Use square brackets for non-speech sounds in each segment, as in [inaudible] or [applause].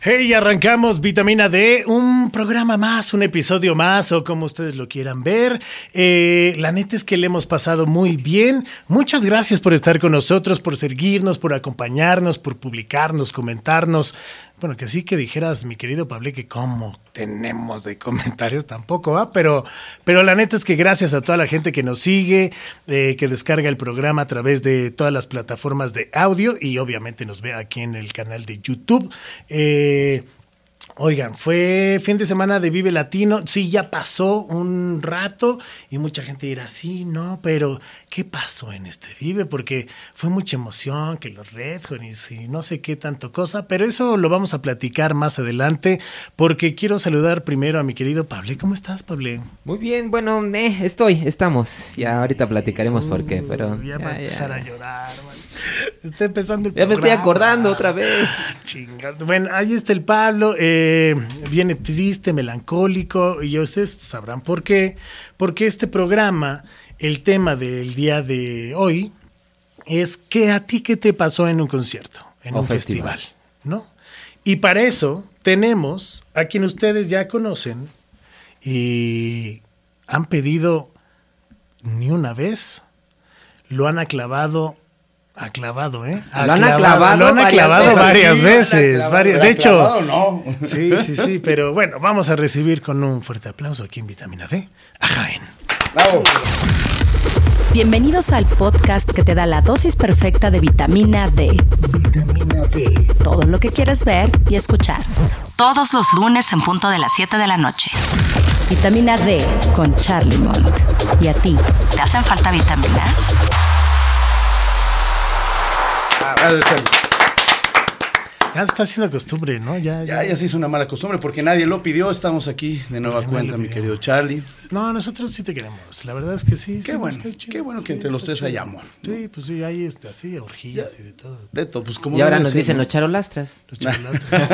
Hey, arrancamos Vitamina D, un programa más, un episodio más, o como ustedes lo quieran ver. Eh, la neta es que le hemos pasado muy bien. Muchas gracias por estar con nosotros, por seguirnos, por acompañarnos, por publicarnos, comentarnos. Bueno, que sí que dijeras, mi querido Pablo, que cómo tenemos de comentarios tampoco, ¿va? Pero, pero la neta es que gracias a toda la gente que nos sigue, eh, que descarga el programa a través de todas las plataformas de audio y obviamente nos ve aquí en el canal de YouTube. Eh, Oigan, fue fin de semana de Vive Latino. Sí, ya pasó un rato y mucha gente dirá, sí, no, pero ¿qué pasó en este Vive? Porque fue mucha emoción, que los Red Hot y no sé qué tanto cosa, pero eso lo vamos a platicar más adelante porque quiero saludar primero a mi querido Pablo. ¿Cómo estás, Pablo? Muy bien, bueno, eh, estoy, estamos. Ya ahorita platicaremos por qué, pero... Ya, va a empezar a llorar, man. [laughs] Está empezando el Ya me estoy programa. acordando otra vez. [laughs] Chingado. Bueno, ahí está el Pablo. eh, viene triste, melancólico. Y ya ustedes sabrán por qué. Porque este programa, el tema del día de hoy, es que a ti qué te pasó en un concierto, en O un festival. festival, ¿no? Y para eso tenemos a quien ustedes ya conocen y han pedido ni una vez, lo han aclavado, aclavado, ¿eh? Lo han aclavado lo han varias veces. varias Sí, veces, varias- de hecho, Clavado, no. [laughs] sí, sí, sí, pero bueno, vamos a recibir con un fuerte aplauso aquí en Vitamina D a Jaén. Bravo. Bienvenidos al podcast que te da la dosis perfecta de vitamina D. Vitamina D. Todo lo que quieres ver y escuchar. Todos los lunes en punto de las 7 de la noche. Vitamina D con Charlie Mont. ¿Y a ti? ¿Te hacen falta vitaminas? Gracias. Ya está haciendo costumbre, ¿no? Ya, Ya, ya se hizo una mala costumbre porque nadie lo pidió. Estamos aquí de nueva Nadie cuenta, mi querido Charlie. No, nosotros sí te queremos. La verdad es que sí. Qué sí, bueno, chido. qué bueno que Sí, entre los tres hay chido. amor, Sí, pues sí, hay este, así, orgías y de todo. De todo, pues como Y ahora nos ser, dicen ¿no? los charolastras. Los chocolastros. [laughs]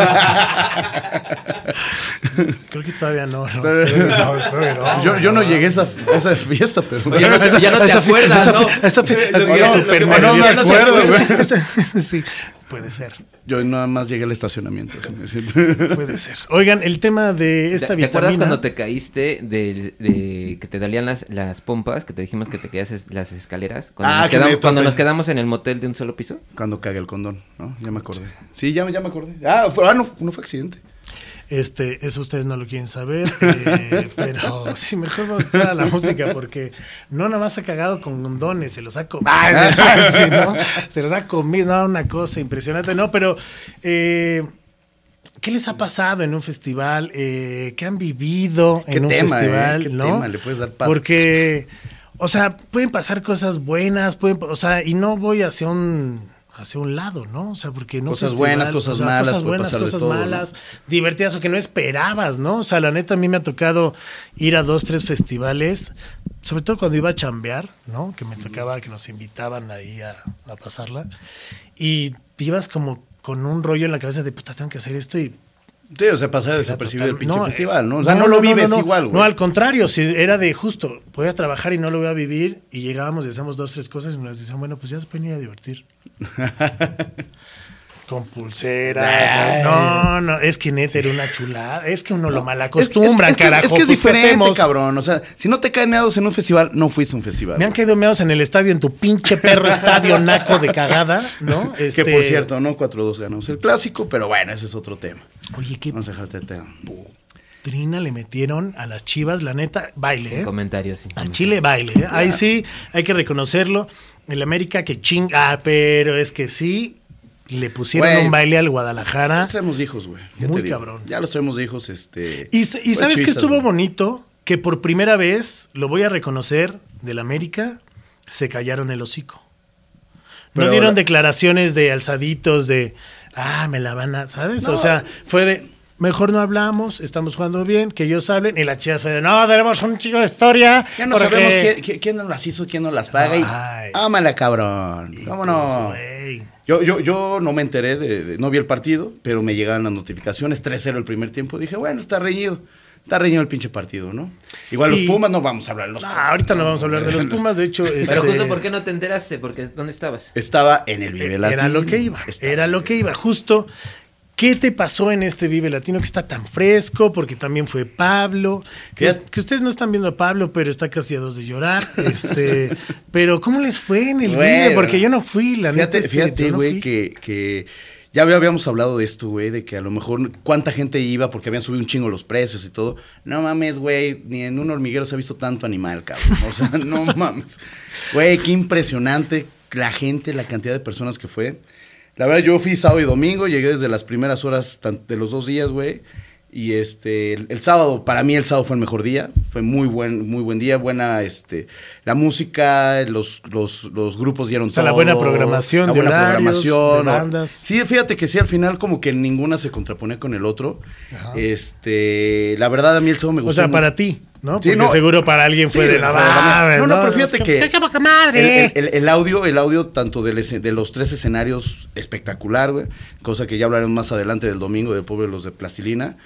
Creo que todavía no. no, espero no, espero que no. Yo, yo no llegué a esa, esa fiesta, pero. Ya no te- ya no te acuerdas, esa ¿no? esa fi- esa No, fi- no, súper no, no me [laughs] acuerdo, güey. Sí, puede ser, Yo nada más llegué al estacionamiento. [laughs] puede ser. Oigan, el tema de ¿Te, esta te vitamina. acuerdas cuando te caíste de, de que te dolían las, las pompas? Que te dijimos que te caías es- las escaleras. Cuando, Ah, nos, que quedamos, cuando nos quedamos en el motel de un solo piso. Cuando cagué el condón, ¿no? Ya me acordé. Sí, ya, ya me acordé. Ah, fue- ah, no, no fue accidente. Este, eso ustedes no lo quieren saber, eh, [laughs] pero sí, mejor vamos a estar a la música porque no nada más ha cagado con condones, se los ha comido. [laughs] sí, ¿no? Se los ha comido, no, una cosa impresionante, no, pero eh, ¿qué les ha pasado en un festival? Eh, ¿Qué han vivido ¿Qué en un tema, festival? eh? ¿Qué ¿no? tema le puedes dar pato? Porque, o sea, pueden pasar cosas buenas, pueden, o sea, y no voy hacia un hacia un lado, ¿no? O sea, porque no Cosas buenas, cosas malas, cosas buenas, cosas todo, ¿no? malas, divertidas o que no esperabas, ¿no? O sea, la neta a mí me ha tocado ir a dos, tres festivales, sobre todo cuando iba a chambear, ¿no? Que me tocaba que nos invitaban ahí a, a pasarla y ibas como con un rollo en la cabeza de puta, tengo que hacer esto y Sí, o sea, pasar desapercibido el pinche no, festival, ¿no? O sea, no, lo vives igual, güey. No, al contrario, si era de justo, voy a trabajar y no lo voy a vivir y llegábamos y hacíamos dos, tres cosas y nos decían, bueno, pues ya se pueden ir a divertir. [laughs] Con pulseras. No, no, es que neta era una chulada. Es que uno lo Es- malacostumbra, es, es que- carajo. Es que es pues, ¿qué diferente, cabrón. O sea, si no te caen meados en un festival, no fuiste a un festival. Me han caído meados en el estadio, en tu pinche perro estadio naco de cagada, ¿no? [laughs] Que Este, por cierto, no 4-2 ganamos el clásico, pero bueno, ese es otro tema. Oye, qué Vamos a dejarte el tema. trina le metieron a las chivas, la neta, baile, Sin ¿eh? comentarios. sin Al comentarios. Chile baile, ¿eh? ahí sí, hay que reconocerlo. El América que chinga, ah, pero es que sí, le pusieron un baile al Ya Guadalajara. los traemos hijos, güey. ya Muy te cabrón. Ya los traemos hijos, este. Y, sabes que estuvo bonito, que por primera vez, lo voy a reconocer, del América, se callaron el hocico. No dieron ahora- declaraciones de alzaditos de, ah, me la van a, ¿sabes? No. O sea, fue de, mejor no hablamos, estamos jugando bien, que ellos hablen. Y la chica fue de, no, tenemos un chico de historia. Ya no porque- sabemos quién, quién- quién nos las hizo, quién nos las paga. Ay. Y ámala, cabrón. Y ¿Cómo no? pues. Yo, yo, yo no me enteré, de, de- no vi el partido, pero me llegaban las notificaciones. 3-0 el primer tiempo. Dije, bueno, está reñido. está reñido el pinche partido, ¿no? Igual los Pumas no vamos a hablar de los Pumas. ahorita no vamos a hablar de los [laughs] Pumas, de hecho. Pero este, justo, ¿por qué no te enteraste? Porque, ¿dónde estabas? Estaba en el Vive Latino. Era lo que iba. Estaba- Era lo que iba. Justo. ¿Qué te pasó en este Vive Latino que está tan fresco? Porque también fue Pablo. Que, ustedes no están viendo a Pablo, pero está casi a dos de llorar. [laughs] Este, pero ¿cómo les fue en el Güey, Vive? Porque yo no fui, la Fíjate, neta. fíjate, no güey, que, que ya había- habíamos hablado de esto, güey, de que a lo mejor cuánta gente iba porque habían subido un chingo los precios y todo. No mames, güey, ni en un hormiguero se ha visto tanto animal, cabrón. O sea, [laughs] no mames. Güey, qué impresionante la gente, la cantidad de personas que fue. La verdad, yo fui sábado y domingo, llegué desde las primeras horas de los dos días, güey. Y este, el, el sábado, para mí el sábado fue el mejor día, fue muy buen, muy buen día, buena, este, la música, los, los, los grupos dieron O sea, la buena programación la de buena horarios, programación, de o- bandas. Sí, fíjate que sí, al final como que ninguna se contraponía con el otro. Este, la verdad a mí el sábado me O gustó. sea, mucho. para ti, ¿no? Sí, Porque no. seguro para alguien fue Sí, de la de mames, No, no, pero fíjate que. ¡Qué poca madre! El, el- el audio, el audio tanto del de los tres escenarios espectacular, güey. Cosa que ya hablaremos más adelante del domingo de los de Plastilina.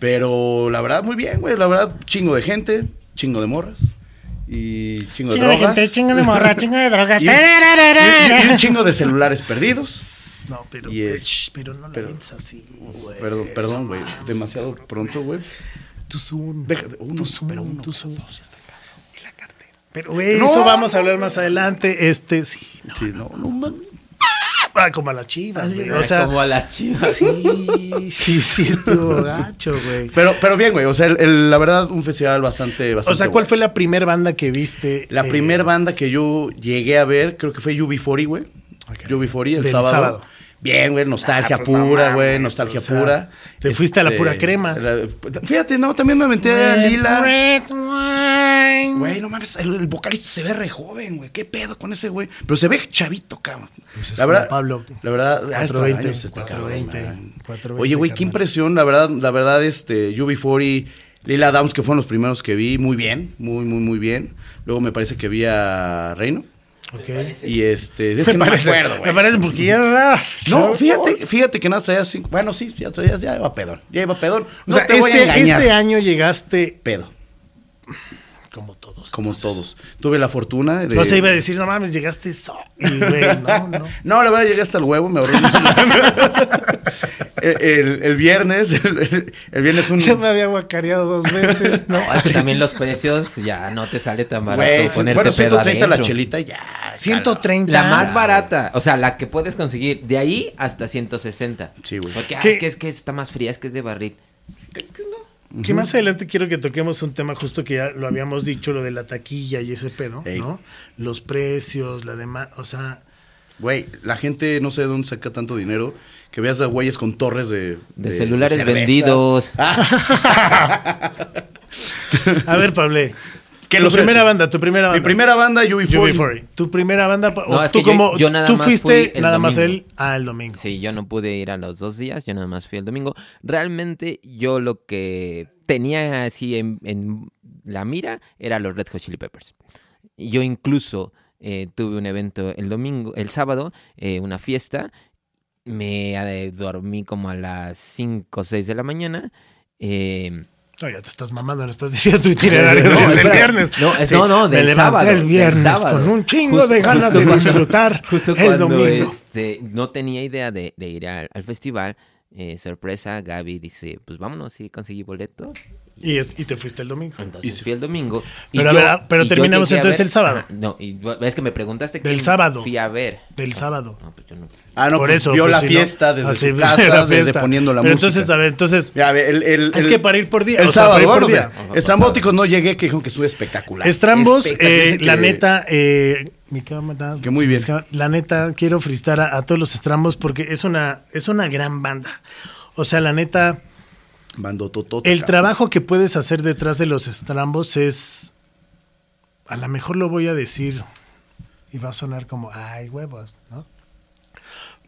Pero la verdad, muy bien, güey. La verdad, chingo de gente, chingo de morras. Y chingo, Chingo de de drogas. gente, chingo de morra, chingo de drogas. [laughs] Y un, y y un chingo de celulares perdidos. [laughs] No, pero, es- pero no la pero- así, güey. Perdón, perdón, güey. Demasiado pronto, güey. Tu Zoom. Deja- uno, tu Zoom, pero uno, tu pero Zoom. dos, está cabrón. Y la cartera. Pero, güey, No. eso vamos a hablar más adelante. Este, sí, no. Sí, no, no mames. Ah, como a las chivas, güey. O sea, como a las chivas. sí, sí, sí, estuvo gacho, güey. Pero, pero bien, güey. O sea, el- el- la verdad, un festival bastante, bastante O sea, ¿cuál bueno. fue la primera banda que viste? La eh, primera banda que yo llegué a ver, creo que fue UB40, güey. Ok. UB40 el Del sábado. sábado. Bien, güey, nostalgia Ah, pues, pura, güey, nostalgia o sea, pura. Este, te fuiste a la pura crema. la- fíjate, no, también me aventé a Lila. Güey, no mames, el, el vocalista se ve re joven, güey. ¿Qué pedo con ese güey? Pero se ve chavito, cabrón. Pues es la verdad, Pablo. La verdad, ah, está 420, años este cabrón, 420, man. 420, Oye, güey, qué impresión, la verdad, la verdad, este, UB40, Lila Downs, que fueron los primeros que vi, muy bien, muy, muy, muy bien. Luego me parece que vi a Reino. Y este, es Me que no me parece, acuerdo, me güey. parece porque ya era- No, fíjate, fíjate que nada traía cinco. Bueno, sí, ya traías, ya iba pedón. Ya iba pedón. O No sea, te voy a este, engañar. este año llegaste Pedo, como todos. como todos. Tuve la fortuna de. No se iba a decir, no mames, llegaste so. Y, güey, [laughs] no, no. No, la verdad llegué hasta el huevo, me ahorré. [laughs] [laughs] el, el- el viernes, el, el viernes un. Ya me había guacareado dos veces, ¿no? No, es que también los precios ya no te sale tan barato Güey, ponerte bueno, pedo 130 la chelita ya. 130. La más barata, o sea, la que puedes conseguir de ahí hasta 160. Sí, güey. Porque ah, es que es que está más fría, es que es de barril. Que más adelante quiero que toquemos un tema justo que ya lo habíamos dicho, lo de la taquilla y ese pedo, Ey. ¿no? Los precios, la demás, o sea, Güey, la gente no sé de dónde saca tanto dinero. Que veas a güeyes con torres de. De celulares vendidos. [laughs] a ver, Pablo, Que tu primera banda, tu primera banda. Mi primera banda, UB40. UB40. Tu primera banda, No, o es tú que yo- como, yo nada tú más fuiste fui el nada más él al domingo. Sí, yo no pude ir a los dos días, yo nada más fui el domingo. Realmente yo lo que tenía así en, en la mira era los Red Hot Chili Peppers. Yo incluso eh, tuve un evento el domingo, el sábado, eh, una fiesta. Me eh, dormí como a las 5 o 6 de la mañana. eh, No, ya te estás mamando, no estás diciendo tu itinerario [laughs] No, desde el viernes. No, es- Sí, no, no, me del levanté sábado, el viernes sábado. con un chingo Justo- de ganas de disfrutar [laughs] Justo el cuando domingo. este, no tenía idea de, de ir al, al festival, eh, sorpresa, Gaby dice, pues vámonos y conseguí boletos. Y, es- y te fuiste el domingo. Entonces fui el domingo. y Pero a yo- ver, ah, pero y terminamos entonces ver- el sábado. Ajá, no, y es que me preguntaste Del sábado. Fui a ver. Del sábado. No, pues yo no. Ah, no, Por pues eso. vio pues, la si no- fiesta desde así, su la casa, [laughs] desde poniendo la Pero música. entonces, a ver, entonces, Mira, a ver, el, el- Es el- que para ir por día, El o sea, sábado, para ir por día. Estrambóticos no llegué, que dijeron que estuvo espectacular. Estrambos, Espectacular. eh, la neta, eh, mi cámara, Que muy bien. La neta, quiero felicitar a, a todos los estrambos porque es una, es una gran banda. O sea, la neta, El trabajo que puedes hacer detrás de los estrambos es, a lo mejor lo voy a decir y va a sonar como, ay, huevos, ¿no?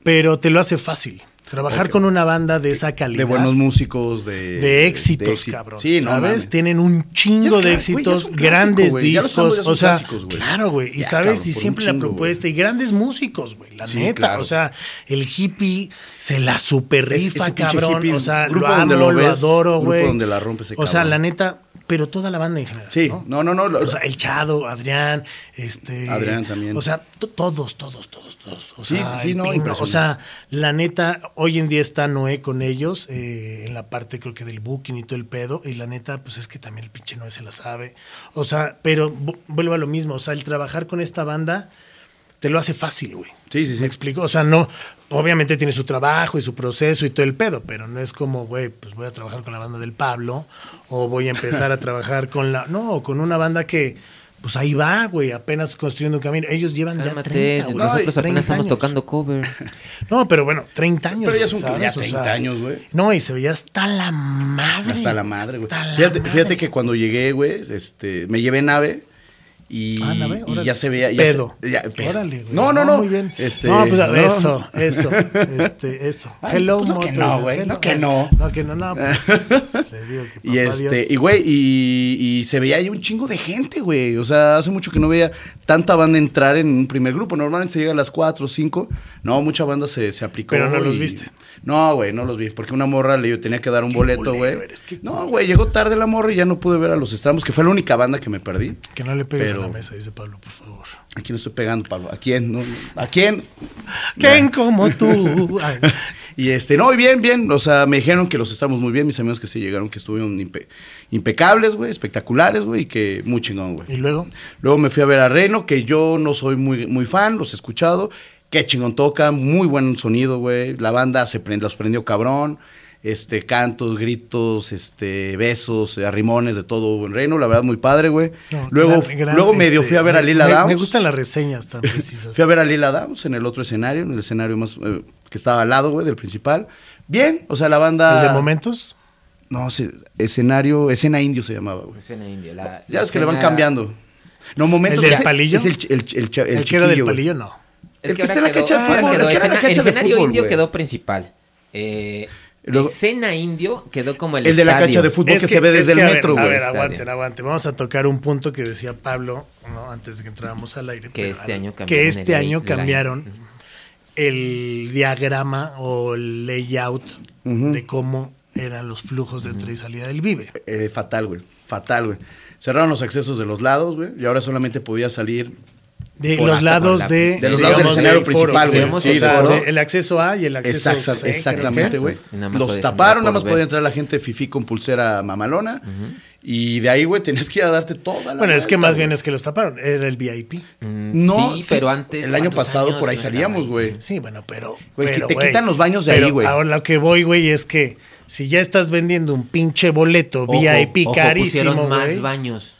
Pero te lo hace fácil. Trabajar con una banda de esa calidad. De buenos músicos, de... de éxitos, éxito. cabrón. Sí, no ¿Sabes? mames. Tienen un chingo es de éxitos, clásico, grandes discos. son o sea, clásicos, claro, güey. Y Ya, sabes, cabrón, y siempre la propuesta. Y grandes músicos, güey. La Sí, neta. claro. O sea, el hippie se la super rifa, cabrón. hippie, o sea, lo amo, donde lo, lo ves, adoro, grupo güey. O sea, la neta, pero toda la banda en general. Sí, ¿no? no, no, O sea, el Chado, Adrián, este. Adrián también. O sea, to- todos, todos, todos, todos. O sea, sí, sí, el no, Pino, impresionante. O sea, la neta, hoy en día está Noé con ellos, eh, en la parte creo que del booking y todo el pedo. Y la neta, pues es que también el pinche Noé se la sabe. O sea, pero vu- vuelvo a lo mismo. O sea, el trabajar con esta banda te lo hace fácil, güey. Sí, sí, sí. ¿Me explico? O sea, no, obviamente tiene su trabajo y su proceso y todo el pedo, pero no es como, güey, pues voy a trabajar con la banda del Pablo o voy a empezar a [laughs] trabajar con la, no, con una banda que, pues ahí va, güey, apenas construyendo un camino. Ellos llevan ya Cálmate, 30, güey. nosotros apenas 30 estamos años. tocando cover. No, pero bueno, 30 años. Pero ya son ¿sabes? ya O sea, 30 años, güey. No, y se veía hasta la madre. Hasta la madre, güey. Fíjate, fíjate que cuando llegué, güey, este, me llevé nave y, Ah, y ya se veía. Ya Pedo. se- ya, pedo. Órale, güey. No, no, no. Muy bien. Este, no, pues no. eso, eso, este, eso. Ay, Hello, pues no que no, güey, no que no. No, que no, no, pues, [laughs] le digo que Y papá este, Dios. y güey, y, y se veía ahí un chingo de gente, güey. O sea, hace mucho que no veía tanta banda entrar en un primer grupo. Normalmente se llega a las 4 o 5. No, mucha banda se, se aplicó. Pero no los y- viste. No, güey, no los vi. Porque una morra le tenía que dar un boleto, güey. No, güey, llegó tarde la morra y ya no pude ver a los estramos, que fue la única banda que me perdí. Que no le pegues Pero- a la mesa, dice Pablo, por favor. ¿A quién estoy pegando, Pablo? ¿A quién? No, ¿A quién? ¿Quién como tú? [laughs] Y este, no, y bien, bien. O sea, me dijeron que los estamos muy bien. Mis amigos que sí llegaron, que estuvieron impe- impecables, güey, espectaculares, güey, y que muy chingón, güey. y luego, Luego me fui a ver a Reno, que yo no soy muy, muy fan, los he escuchado. Qué chingón toca, muy buen sonido, güey. La banda se prend- los prendió cabrón. Este, cantos, gritos, este, besos, arrimones, de todo en Reno. La verdad, muy padre, güey. no, luego gran- gran, luego medio este, fui a ver a me- Lila me, Downs. Me gustan las reseñas tan [laughs] precisas. Fui a ver a Lila Downs en el otro escenario, en el escenario más eh, que estaba al lado, güey, del principal. Bien, o sea, la banda. ¿El de momentos? No, sí, escenario, escena indio se llamaba, güey. Escena india. La, Ya la es que le van cambiando. No, momentos. ¿El del palillo? Es el, el, el, cha- el El, que era del palillo, no. Es El que que está ahora en la quedó, cancha de ahora fútbol, quedó que escena- el escenario fútbol, indio quedó principal. Eh, Luego- escena indio quedó como el El de la cancha de fútbol Es que, se ve es desde el que, a ver, metro, A güey. ver, Estadio. aguanten, aguanten. Vamos a tocar un punto que decía Pablo, ¿no? antes de que entráramos al aire. Que pero este año Que cambiaron este el año cambiaron el diagrama o el layout de cómo eran los flujos de entrada y salida del Vive. Eh, fatal, güey. Fatal, güey. Cerraron los accesos de los lados, güey. Y ahora solamente podía salir. De Por los acá, lados la- de, de los lados del escenario principal, güey. O sea, de- el acceso A y el acceso C, que exactamente, güey. Los taparon, nada más podía entrar la gente fifi con pulsera mamalona. Y de ahí, güey, tenías que ir a darte toda la Bueno, es que más bien es que los taparon. Era el VIP. Mm, No, sí, pero antes. El año ¿cuántos pasado años por ahí no salíamos, güey. Sí, bueno, pero. Güey, pero, te quitan los baños de pero ahí, güey. Ahora lo que voy, güey, es que si ya estás vendiendo un pinche boleto VIP carísimo, pusieron más baños.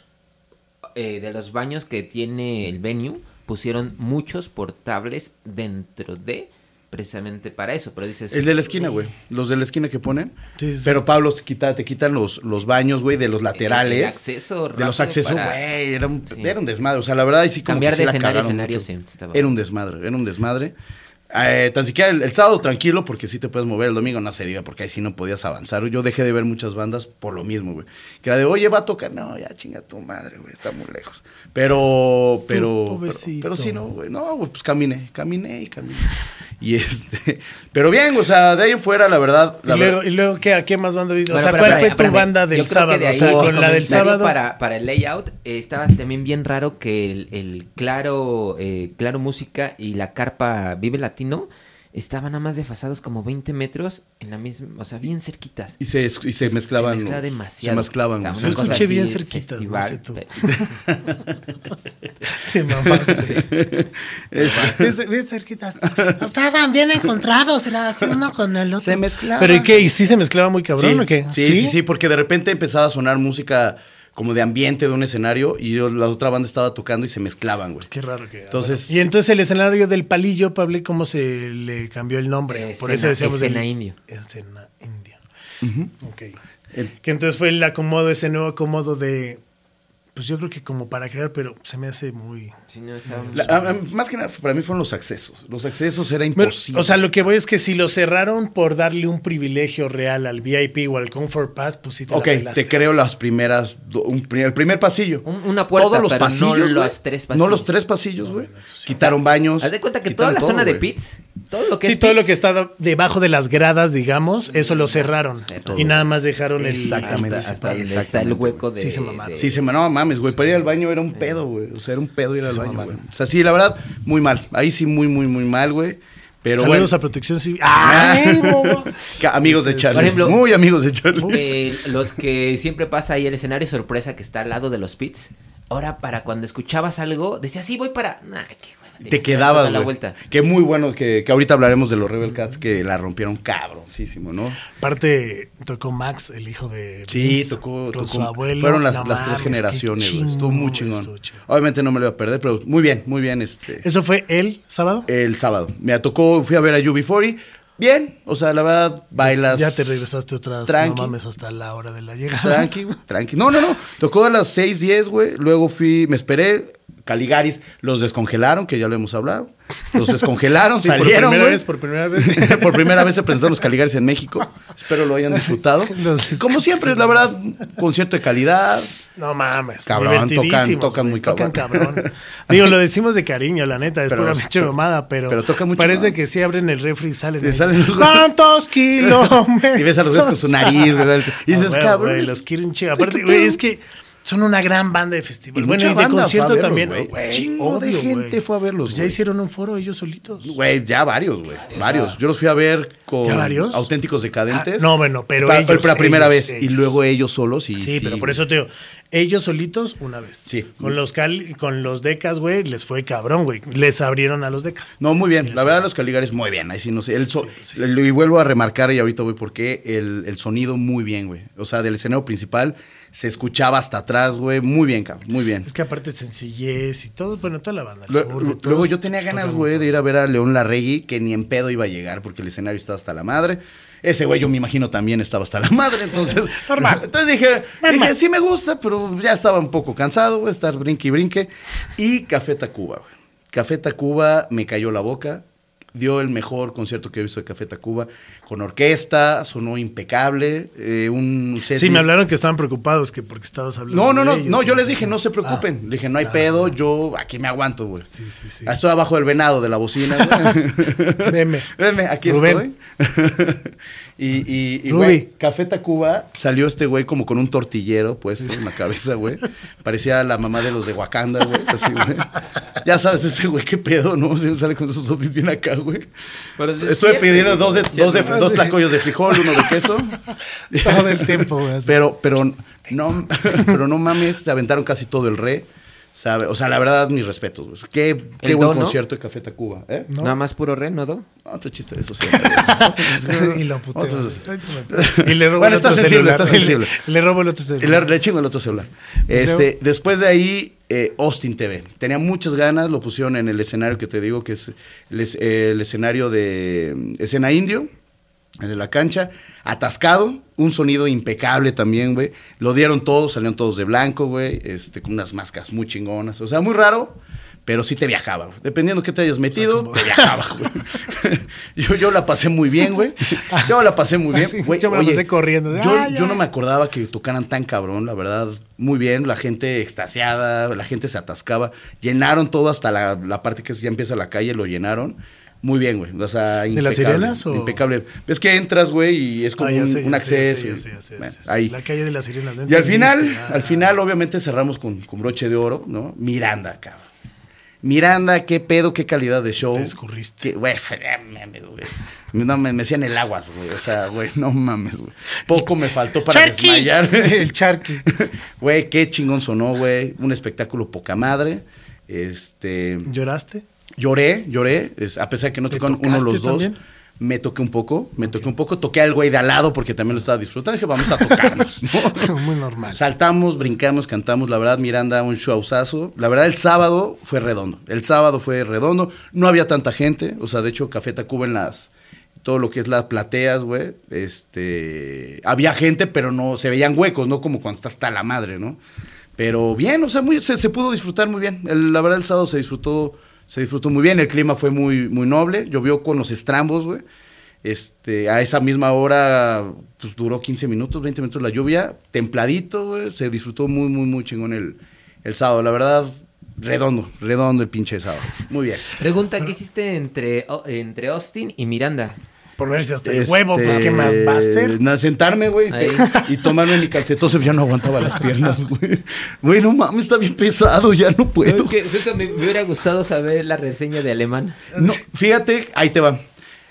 Eh, de los baños que tiene el venue, pusieron muchos portables dentro de precisamente para eso. Pero dices. El de la esquina, güey. Los de la esquina que ponen. Sí, sí, sí. Pero Pablo, te, quita- te quitan los, los baños, güey, de los laterales. el acceso de los accesos, para- güey. Era, un, Sí. era un desmadre. O sea, la verdad, ahí sí como Cambiar que de escenario a cagaron escenario, mucho. sí, estaba- Era un desmadre, era un desmadre. Eh, tan siquiera el, el sábado tranquilo, porque sí te puedes mover. El domingo no se diga, porque ahí sí no podías avanzar. Yo dejé de ver muchas bandas por lo mismo, güey. Que era de, oye, va a tocar. No, ya chinga tu madre, güey, está muy lejos. Pero, pero, pero, pero sí, no, güey. No, güey, pues caminé, caminé y caminé. Y este, [laughs] pero bien, o sea, de ahí en fuera, la verdad. Y La luego, verdad y luego ¿qué, ¿a qué más banda viste? O sea, ¿cuál fue tu banda del sábado? de O sea, con la del sábado. Para, para el layout eh, estaba también bien raro que el, el claro, eh, claro música y la carpa Vive Latino estaban nada más desfasados como 20 metros en la misma, o sea, bien cerquitas. y se, y se mezclaban. Se demasiado. Se mezclaban. O sea, escuché así, bien cerquitas, no sé festival, tú. pero- [laughs] Te mamaste. Bien- bien cerquita. Estaban bien encontrados, era así uno con el otro. Se mezclaban. ¿Pero y qué? ¿Y sí se mezclaba muy cabrón sí, o qué? Sí, sí, sí, porque de repente empezaba a sonar música como de ambiente de un escenario y yo- la otra banda estaba tocando y se mezclaban, güey. Qué raro que. Entonces-. Y entonces el escenario del palillo, Pablo, ¿cómo se le cambió el nombre? Por eso Escena- decíamos. escena indio. Escena indio. Ok. Que entonces fue el acomodo, ese nuevo acomodo de. Pues yo creo que como para crear, pero se me hace muy... Sí, no, La- a- a- más que nada, para mí fueron los accesos. Los accesos era imposible. o sea, lo que voy es que si lo cerraron por darle un privilegio real al VIP o al Comfort Pass, pues sí te Ok, te creo las primeras, un el primer pasillo. Un- una puerta, Todos los pero no pasillos, los güey. tres No pasillos. los tres pasillos, güey. Quitaron baños. Haz de cuenta que toda la todo, zona de pits, todo lo que Sí, es todo lo que está debajo de las gradas, digamos, eso lo cerraron. Todo. Y nada más dejaron el... Exactamente. hasta, hasta donde está el exactamente, hueco de... Sí, se mamaron. de- Sí, se me no mames, güey. Para ir al baño era un pedo, güey. O sea, era un pedo ir Sí, al baño, mamaron. güey. O sea, sí, la verdad, muy mal. Ahí sí, muy, muy, muy mal, güey. Pero Saludos bueno, a Protección Civil. [laughs] ¡Ay, bobo! ca- amigos de Por Charlie. ejemplo- muy amigos de Charlie. Eh, los que siempre pasa ahí el escenario sorpresa que está al lado de los pits. Ahora, para cuando escuchabas algo, decías, sí, voy para... Nah, qué Te quedabas, toda la vuelta. Que muy bueno, que, que ahorita hablaremos de los Rebel Cats que la rompieron cabroncísimo, ¿no? Aparte, tocó Max, el hijo de Sí, Vince, tocó, con tocó. su abuelo. Fueron las, las tres qué generaciones, güey. Estuvo muy chingón. estuvo. Obviamente no me lo iba a perder, pero muy bien, muy bien este ¿Eso fue el sábado? el sábado. Me tocó, fui a ver a UB40. Bien, o sea, la verdad, bailas. Ya te regresaste otra vez, Tranqui. no mames, hasta la hora de la llegada. Tranqui, güey, tranqui. No, no, no. Tocó a las 6, 10, güey. Luego fui, me esperé. Caligaris los descongelaron, que ya lo hemos hablado. Los descongelaron, [laughs] Sí, por salieron. primera güey. vez, por primera vez. [laughs] por primera vez se presentaron los Caligaris en México. Espero lo hayan disfrutado. [laughs] Los- Como siempre, la verdad, concierto de calidad. No mames. Cabrón, tocan- tocan muy tocan cabrón. cabrón. Digo, lo decimos de cariño, la neta, es Pero- pura pinche mamada, pero, pero tocan muy parece que sí abren el refri y salen. Y ahí. salen los- ¿Cuántos kilómetros? Y ves a los güeyes con su nariz, güey. Y dices, Ah, cabrón. los quiero un chingo. Aparte, ¿qué güey, es que son una gran banda de festival. Y bueno, y de concierto verlos, también. Chingo de gente fue a verlos, Pues ya hicieron un foro ellos solitos. Güey, ya varios, güey. Varios. Yo los fui a ver con ¿Ya varios? auténticos decadentes. Ah, no, bueno, pero ellos, la primera ellos, vez. ellos. Y luego ellos solos. Y, Sí, pero por eso te digo, ellos solitos una vez. Sí. Con los cal, con los decas, güey, les fue cabrón, güey. Les abrieron a los decas. No, muy bien. La verdad, los Caligares, muy bien. Ahí sí, no sé. El so- Sí, sí. Y vuelvo a remarcar, y ahorita voy por qué, el, el sonido muy bien, güey. O sea, del escenario principal se escuchaba hasta atrás, güey. Muy bien, cabrón. Muy bien. Es que aparte sencillez y todo, bueno, toda la banda. todos, luego yo tenía ganas, güey, de ir a ver a León Larregui, que ni en pedo iba a llegar porque el escenario estaba hasta la madre. Ese güey, yo me imagino, también estaba hasta la madre, entonces... [laughs] Normal. [laughs] Entonces dije, Normal. dije, sí me gusta, pero ya estaba un poco cansado, güey, estar brinque y brinque. Y Café Tacuba, güey. Café Tacuba me cayó la boca. Dio el mejor concierto que he visto de Café Tacuba. Con orquesta, sonó impecable. eh, un Sí, setlist- me hablaron que estaban preocupados que porque estabas hablando. no, no, no, de ellos no, yo les dije, no se preocupen. Le dije, no hay Ah, pedo, yo aquí me aguanto, güey. Sí, sí, sí. Estoy abajo del venado de la bocina, güey. [laughs] Veme. Veme, aquí Rubén. estoy. [laughs] y, y, y, güey, Café Tacuba salió este güey como con un tortillero puesto en la cabeza, güey. Parecía la mamá de los de Wakanda, güey. Así, güey. Ya sabes, ese güey, qué pedo, ¿no? Se sale con esos outfits bien acá, güey. Pero sí, Estuve siempre, pidiendo dos, de, dos, de-. Dos tlacoyos de frijol, uno de queso. [laughs] Todo el tiempo, güey. Pero, pero no, pero no mames, se aventaron casi todo el re. ¿sabe? O sea, la verdad, mis respetos. güey. Qué, qué ¿El buen do, no? concierto de Café Tacuba. ¿eh? ¿No? Nada más puro re, ¿no, Do? Otro chiste de eso, sí. [laughs] y lo puteo. Y le robo Bueno, el otro está sensible, celular. está sensible. Y le robo el otro celular. le, le chingo el otro celular. Este, después de ahí, eh, Austin TV. Tenía muchas ganas, lo pusieron en el escenario que te digo, que es el, es- el escenario de mm, escena indio, el de la cancha, atascado, un sonido impecable también, güey. Lo dieron todos, salieron todos de blanco, güey, este, con unas máscaras muy chingonas. O sea, muy raro. Pero sí te viajaba, güey. Dependiendo qué te hayas metido, como- te viajaba, güey. [laughs] yo, yo la pasé muy bien, güey. Yo la pasé muy bien. [laughs] Así, güey. yo me la Oye, pasé corriendo. Yo, Ah, yo no me acordaba que tocaran tan cabrón, la verdad. Muy bien, la gente extasiada, la gente se atascaba. Llenaron todo hasta la, la parte que ya empieza la calle, lo llenaron. Muy bien, güey. O sea, ¿De las impecable, sirenas o? Impecable. Ves que entras, güey, y es como Ah, un, sé, acceso. sé, y- bueno, ahí. La calle de la sirena. ¿no Y al final? Ah. al final, obviamente, cerramos con, con broche de oro, ¿no? Miranda, cabrón. Miranda, qué pedo, qué calidad de show. Te escurriste. Qué- Güey, mames, güey. No, me, me hacían el aguas, güey. O sea, güey, no mames, güey. Poco me faltó para Charqui. desmayar. [laughs] El charqui. [laughs] Güey, qué chingón sonó, güey. Un espectáculo poca madre. Este. ¿Lloraste? Lloré, lloré. es- a pesar de que no ¿Te tocaron uno los dos. también? Me toqué un poco, me toqué un poco. Toqué al güey de al lado porque también lo estaba disfrutando. Dije, vamos a tocarnos, [laughs] ¿no? Muy normal. Saltamos, brincamos, cantamos. La verdad, Miranda, un showzazo. La verdad, el sábado fue redondo. El sábado fue redondo. No había tanta gente. O sea, de hecho, Café Tacuba en las. Todo lo que es las plateas, güey. Este. Había gente, pero no. Se veían huecos, ¿no? Como cuando está hasta la madre, ¿no? Pero bien, o sea, muy, se, se pudo disfrutar muy bien. El- la verdad, el sábado se disfrutó, se disfrutó muy bien. El clima fue muy, muy noble. Llovió con los estrambos, güey. Este, a esa misma hora, pues duró 15 minutos, 20 minutos la lluvia. Templadito, güey. Se disfrutó muy, muy, muy chingón el, el sábado. La verdad, redondo, redondo el pinche sábado. Muy bien. Pregunta, ¿qué hiciste entre, entre Austin y Miranda? Ponerse hasta el Este, huevo, pues ¿qué más va a hacer? na- sentarme, güey, y tomarme mi calcetose, ya no aguantaba las piernas, güey. Güey, no mames, está bien pesado, ya no puedo. Es que justo me, me hubiera gustado saber la reseña de alemán. No, fíjate, ahí te va.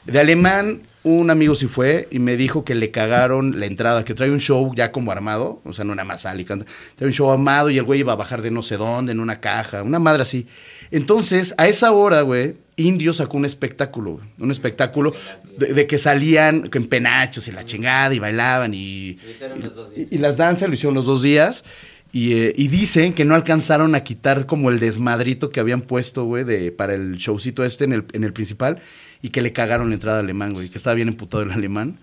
De alemán, un amigo sí fue y me dijo que le cagaron la entrada, que trae un show ya como armado, o sea, no nada más sale y canta. Trae un show armado y el güey iba a bajar de no sé dónde, en una caja, una madre así. Entonces, a esa hora, güey, Indio sacó un espectáculo, güey, un espectáculo de, de que salían en penachos y la chingada y bailaban y, y, y las danzas lo hicieron los dos días. Y, eh, y dicen que no alcanzaron a quitar como el desmadrito que habían puesto, güey, de, para el showcito este en el, en el principal y que le cagaron la entrada al alemán, güey, que estaba bien emputado el alemán.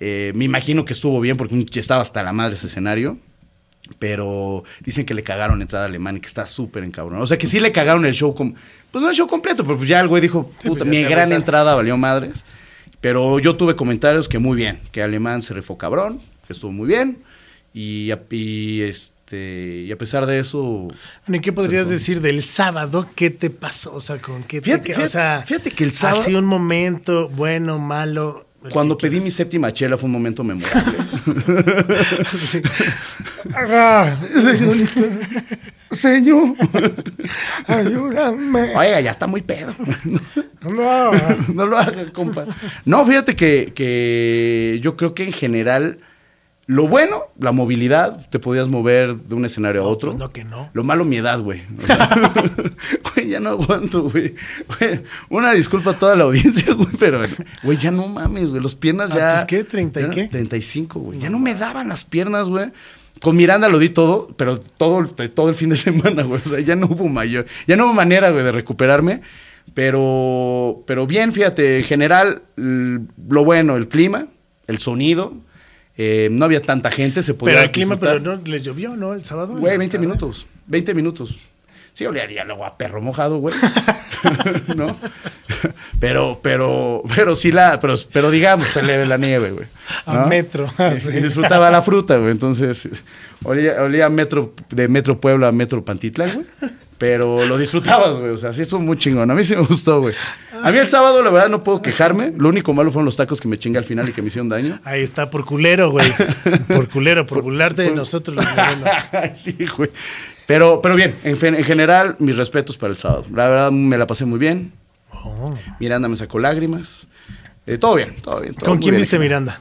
Eh, me imagino que estuvo bien porque estaba hasta la madre ese escenario. Pero dicen que le cagaron la entrada al alemán y que está súper encabrón. O sea que sí le cagaron el show, com- pues no el show completo, pero pues ya el güey dijo, puta, pues mi te gran aguantaste. entrada valió madres. Pero yo tuve comentarios que muy bien, que alemán se refó cabrón, que estuvo muy bien. Y, a- y, este, y a pesar de eso, ¿y qué podrías decir del sábado? ¿Qué te pasó? O sea, ¿con qué te Fíjate- qué- fíjate- o sea, fíjate que el sábado- Así un momento bueno, malo. Cuando pedí mi séptima chela fue un momento memorable. [laughs] Sí. [laughs] Señor, ayúdame. oiga, ya está muy pedo. No. [laughs] no lo haga, compa. No, fíjate que, que yo creo que en general, lo bueno, la movilidad, te podías mover de un escenario a otro. pues no que no. Lo malo, mi edad, güey. O sea, [laughs] Güey, ya no aguanto, güey. Güey, Una disculpa a toda la audiencia, güey, pero, güey, ya no mames, güey. Los piernas ¿A ya. tus qué? ¿Treinta y ya- qué? 35, güey. Ya no me daban las piernas, güey. Con Miranda lo di todo, pero todo, el- todo el fin de semana, güey. O sea, ya no hubo mayor. Ya no hubo manera, güey, de recuperarme. Pero, pero bien, fíjate, en general, lo bueno, el clima, el sonido. Eh, no había tanta gente, se podía Pero el clima, disfrutar. pero no les llovió, ¿no? El sábado. Güey, ¿no? 20 minutos. 20 minutos. Sí, olearía luego a perro mojado, güey. [laughs] [laughs] ¿No? Pero, pero, pero sí la, pero, pero digamos, leve la nieve, güey. A metro. Y, [laughs] y disfrutaba la fruta, güey. Entonces, olía, olía metro, de Metro Puebla a Metro Pantitlán, güey. Pero lo disfrutabas, güey. O sea, sí estuvo muy chingón. A mí sí me gustó, güey. A mí el sábado, la verdad, no puedo quejarme. Lo único malo fueron los tacos que me chingué al final y que me hicieron daño. Ahí está, por culero, güey. Por culero, por [laughs] burlarte de nosotros [laughs] los sí, güey. Pero, pero bien, en, general, mis respetos para el sábado. La verdad, me la pasé muy bien. Oh. Miranda me sacó lágrimas. Eh, todo bien, todo bien. todo ¿Con quién bien. viste Miranda?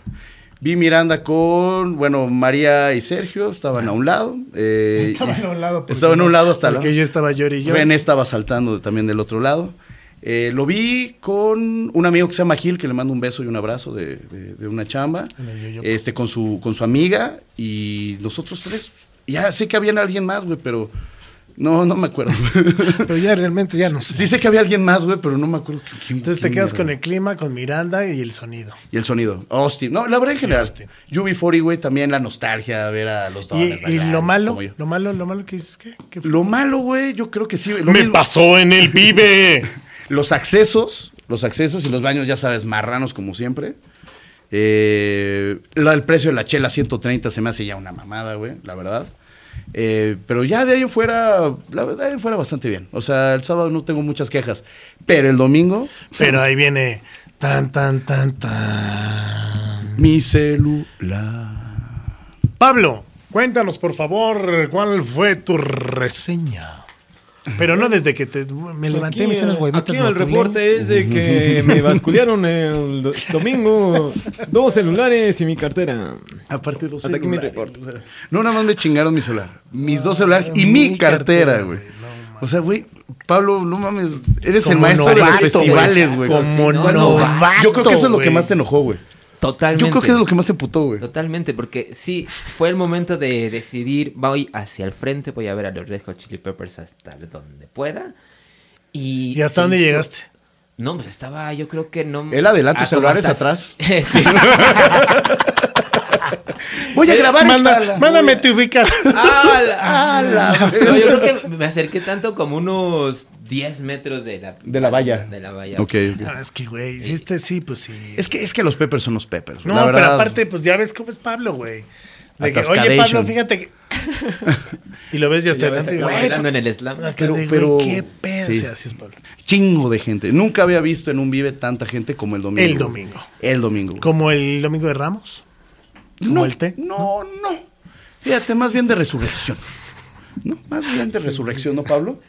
Vi Miranda con, bueno, María y Sergio, estaban a un lado. eh, Estaban a un lado. Estaban a un lado hasta Porque la- yo estaba llori y yo. René estaba saltando también del otro lado. Eh, lo vi con un amigo que se llama Gil, que le mando un beso y un abrazo de, de- de una chamba. Este, con su, con su amiga y nosotros tres. Ya sé que había alguien más, güey, pero no, no me acuerdo. [laughs] Pero ya realmente ya no sé. sí sé que había alguien más, güey, pero no me acuerdo quién. quién- Entonces te quién quedas era. con el clima, con Miranda y el sonido. Y el sonido. Austin. No, la verdad en general. Austin. UB40, güey, también la nostalgia, ver a los Y, Donners y bailando, lo malo, lo malo, lo malo que es que, que fue? Lo malo, güey, yo creo que sí. lo me mismo. pasó en el pibe. [laughs] Los accesos, los accesos y los baños, ya sabes, marranos como siempre. Eh, el precio de la chela 130 se me hace ya una mamada, güey, la verdad. Eh, pero ya de ahí en fuera, la verdad, de ahí en fuera bastante bien. O sea, el sábado no tengo muchas quejas. Pero el domingo, Pero ahí viene tan, tan, tan, tan. mi celular. Pablo, cuéntanos por favor cuál fue tu reseña. Pero no desde que te, me levanté y me hice unas huevitas. Aquí el reporte es de que me basculearon el do- domingo dos celulares y mi cartera. Aparte dos Hasta aquí mi celulares, reporte. o sea, no, nada más me chingaron mi celular. Mis dos celulares y mi, mi cartera, güey. no o sea, güey, Pablo, no mames, eres el Como maestro de los festivales, güey. Como Bueno, novato, Yo creo que eso es lo que más te enojó, güey. Totalmente. Yo creo que es lo que más te emputó, güey. Totalmente, porque sí, fue el momento de decidir, voy hacia el frente, voy a ver a los Red Hot Chili Peppers hasta donde pueda. ¿Y, ¿Y hasta dónde hizo- llegaste? No, pues estaba, yo creo que no... Él adelante, Ah, celulares atrás. [laughs] Sí. Voy a Eh, grabar manda- esta. Mándame tu ubicas. ¡Ah, la- [laughs] ¡Ah, yo creo que me acerqué tanto como unos 10 metros de la, De la valla. De la valla. Ok, es que, güey, si este sí, pues sí. Es que, es que los Peppers son los Peppers. no, la pero aparte, pues ya ves cómo es Pablo, güey. De que, oye. Pablo, fíjate que... [laughs] y lo ves ya Y está bailando en el slam. Pero- de, pero- güey, qué pedo. sí. Sí, así es Pablo. Chingo de gente. Nunca había visto en un Vive tanta gente como el domingo. El domingo. El domingo. Como el domingo de Ramos. Como no, el té. No, no. Fíjate, más bien de resurrección. No, más bien de resurrección, ¿no, Pablo?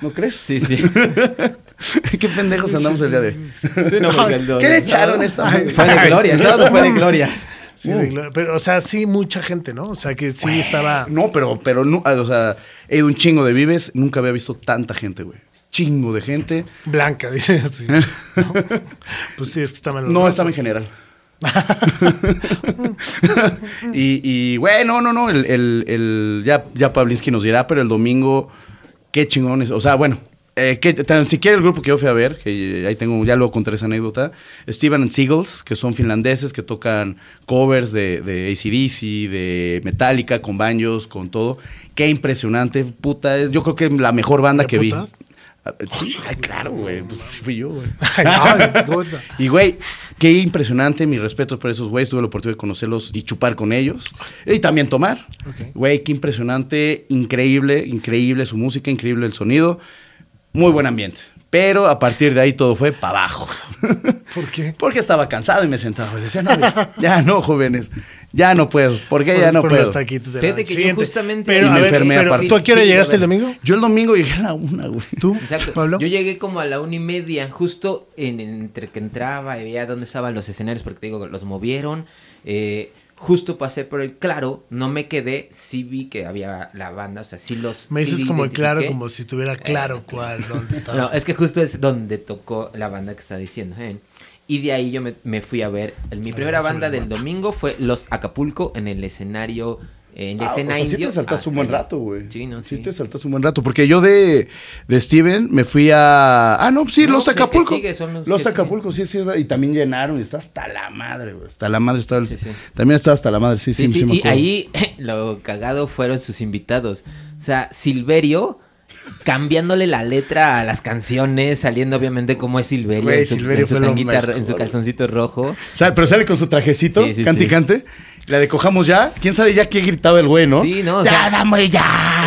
¿No crees? Sí, sí. [laughs] Qué pendejos andamos el día de hoy. Sí, no, el- ¿Qué le echaron esta? Fue de gloria, todo fue de gloria. Sí, de gloria. Pero, o sea, sí, mucha gente, ¿no? O sea, que sí estaba... No, pero, pero, no, o sea, he ido un chingo de vives, nunca había visto tanta gente, güey. Chingo de gente. Blanca, [laughs] dice así. ¿no? [laughs] Pues sí, es que estaba en los No, estaba en general. y, y, güey, no, no, no. El, el- el- ya, ya Pavlinsky nos dirá, pero el domingo, qué chingones. O sea, bueno, eh, que, tan siquiera el grupo que yo fui a ver, que ahí tengo, ya luego contaré esa anécdota, Steven Seagulls, que son finlandeses, que tocan covers de, de ACDC, de Metallica, con banjos, con todo. Qué impresionante, puta. Yo creo que es la mejor banda ¿De que vi. putas? Ah, Sí, ay, claro, güey. Pues fui yo, güey. [laughs] Y, güey, qué impresionante, mi respeto por esos güeyes. Tuve la oportunidad de conocerlos y chupar con ellos. Y también tomar. Ok. Güey, qué impresionante, increíble, increíble su música, increíble el sonido. Muy buen ambiente. Pero a partir de ahí todo fue para abajo. ¿Por qué? [laughs] Porque estaba cansado y me sentaba. Y decía, no, ya no, jóvenes. Ya no puedo. ¿Por qué ya no por puedo? los taquitos de la Fíjate que yo siguiente. justamente- Pero, a me ver, enfermé pero, aparte. ¿tú a qué hora Sí, llegaste el domingo? Yo el domingo llegué a la una, güey. ¿Tú, Exacto. Pablo? Yo llegué como a la una y media, justo en, entre que entraba y veía dónde estaban los escenarios, porque te digo, los movieron. eh, justo pasé por el claro, no me quedé, sí vi que había la banda, o sea, sí los. Me sí dices como identifiqué. claro, como si tuviera claro cuál, dónde estaba. No, es que justo es donde tocó la banda que está diciendo. ¿eh? Y de ahí yo me, me fui a ver. el- mi primera banda el del domingo fue Los Acapulco en el escenario. En la Ah, escena o sea, sí te saltaste un buen rato, güey. Sí, no, sí. Sí te saltaste un buen rato. Porque yo de, de Steven me fui a... Ah, no, sí, No, Los Acapulco. sigue son los los que Acapulco, sí, sí. Y también llenaron. Y está hasta la madre, güey. Hasta la madre está el- Sí, sí. También está hasta la madre, sí, sí, Sí, sí, sí, me y acuerdo. ahí [laughs] lo cagado fueron sus invitados. O sea, Silverio cambiándole la letra a las canciones, saliendo obviamente como es Silverio, Güey, en su, Silverio en su tanguita, en su calzoncito rojo. Sale- pero sale con su trajecito, Sí, sí, cante y sí. cante. La de cojamos ya. ¿Quién sabe ya qué gritaba el güey, no? Sí, no, o ya, sea- dame ya,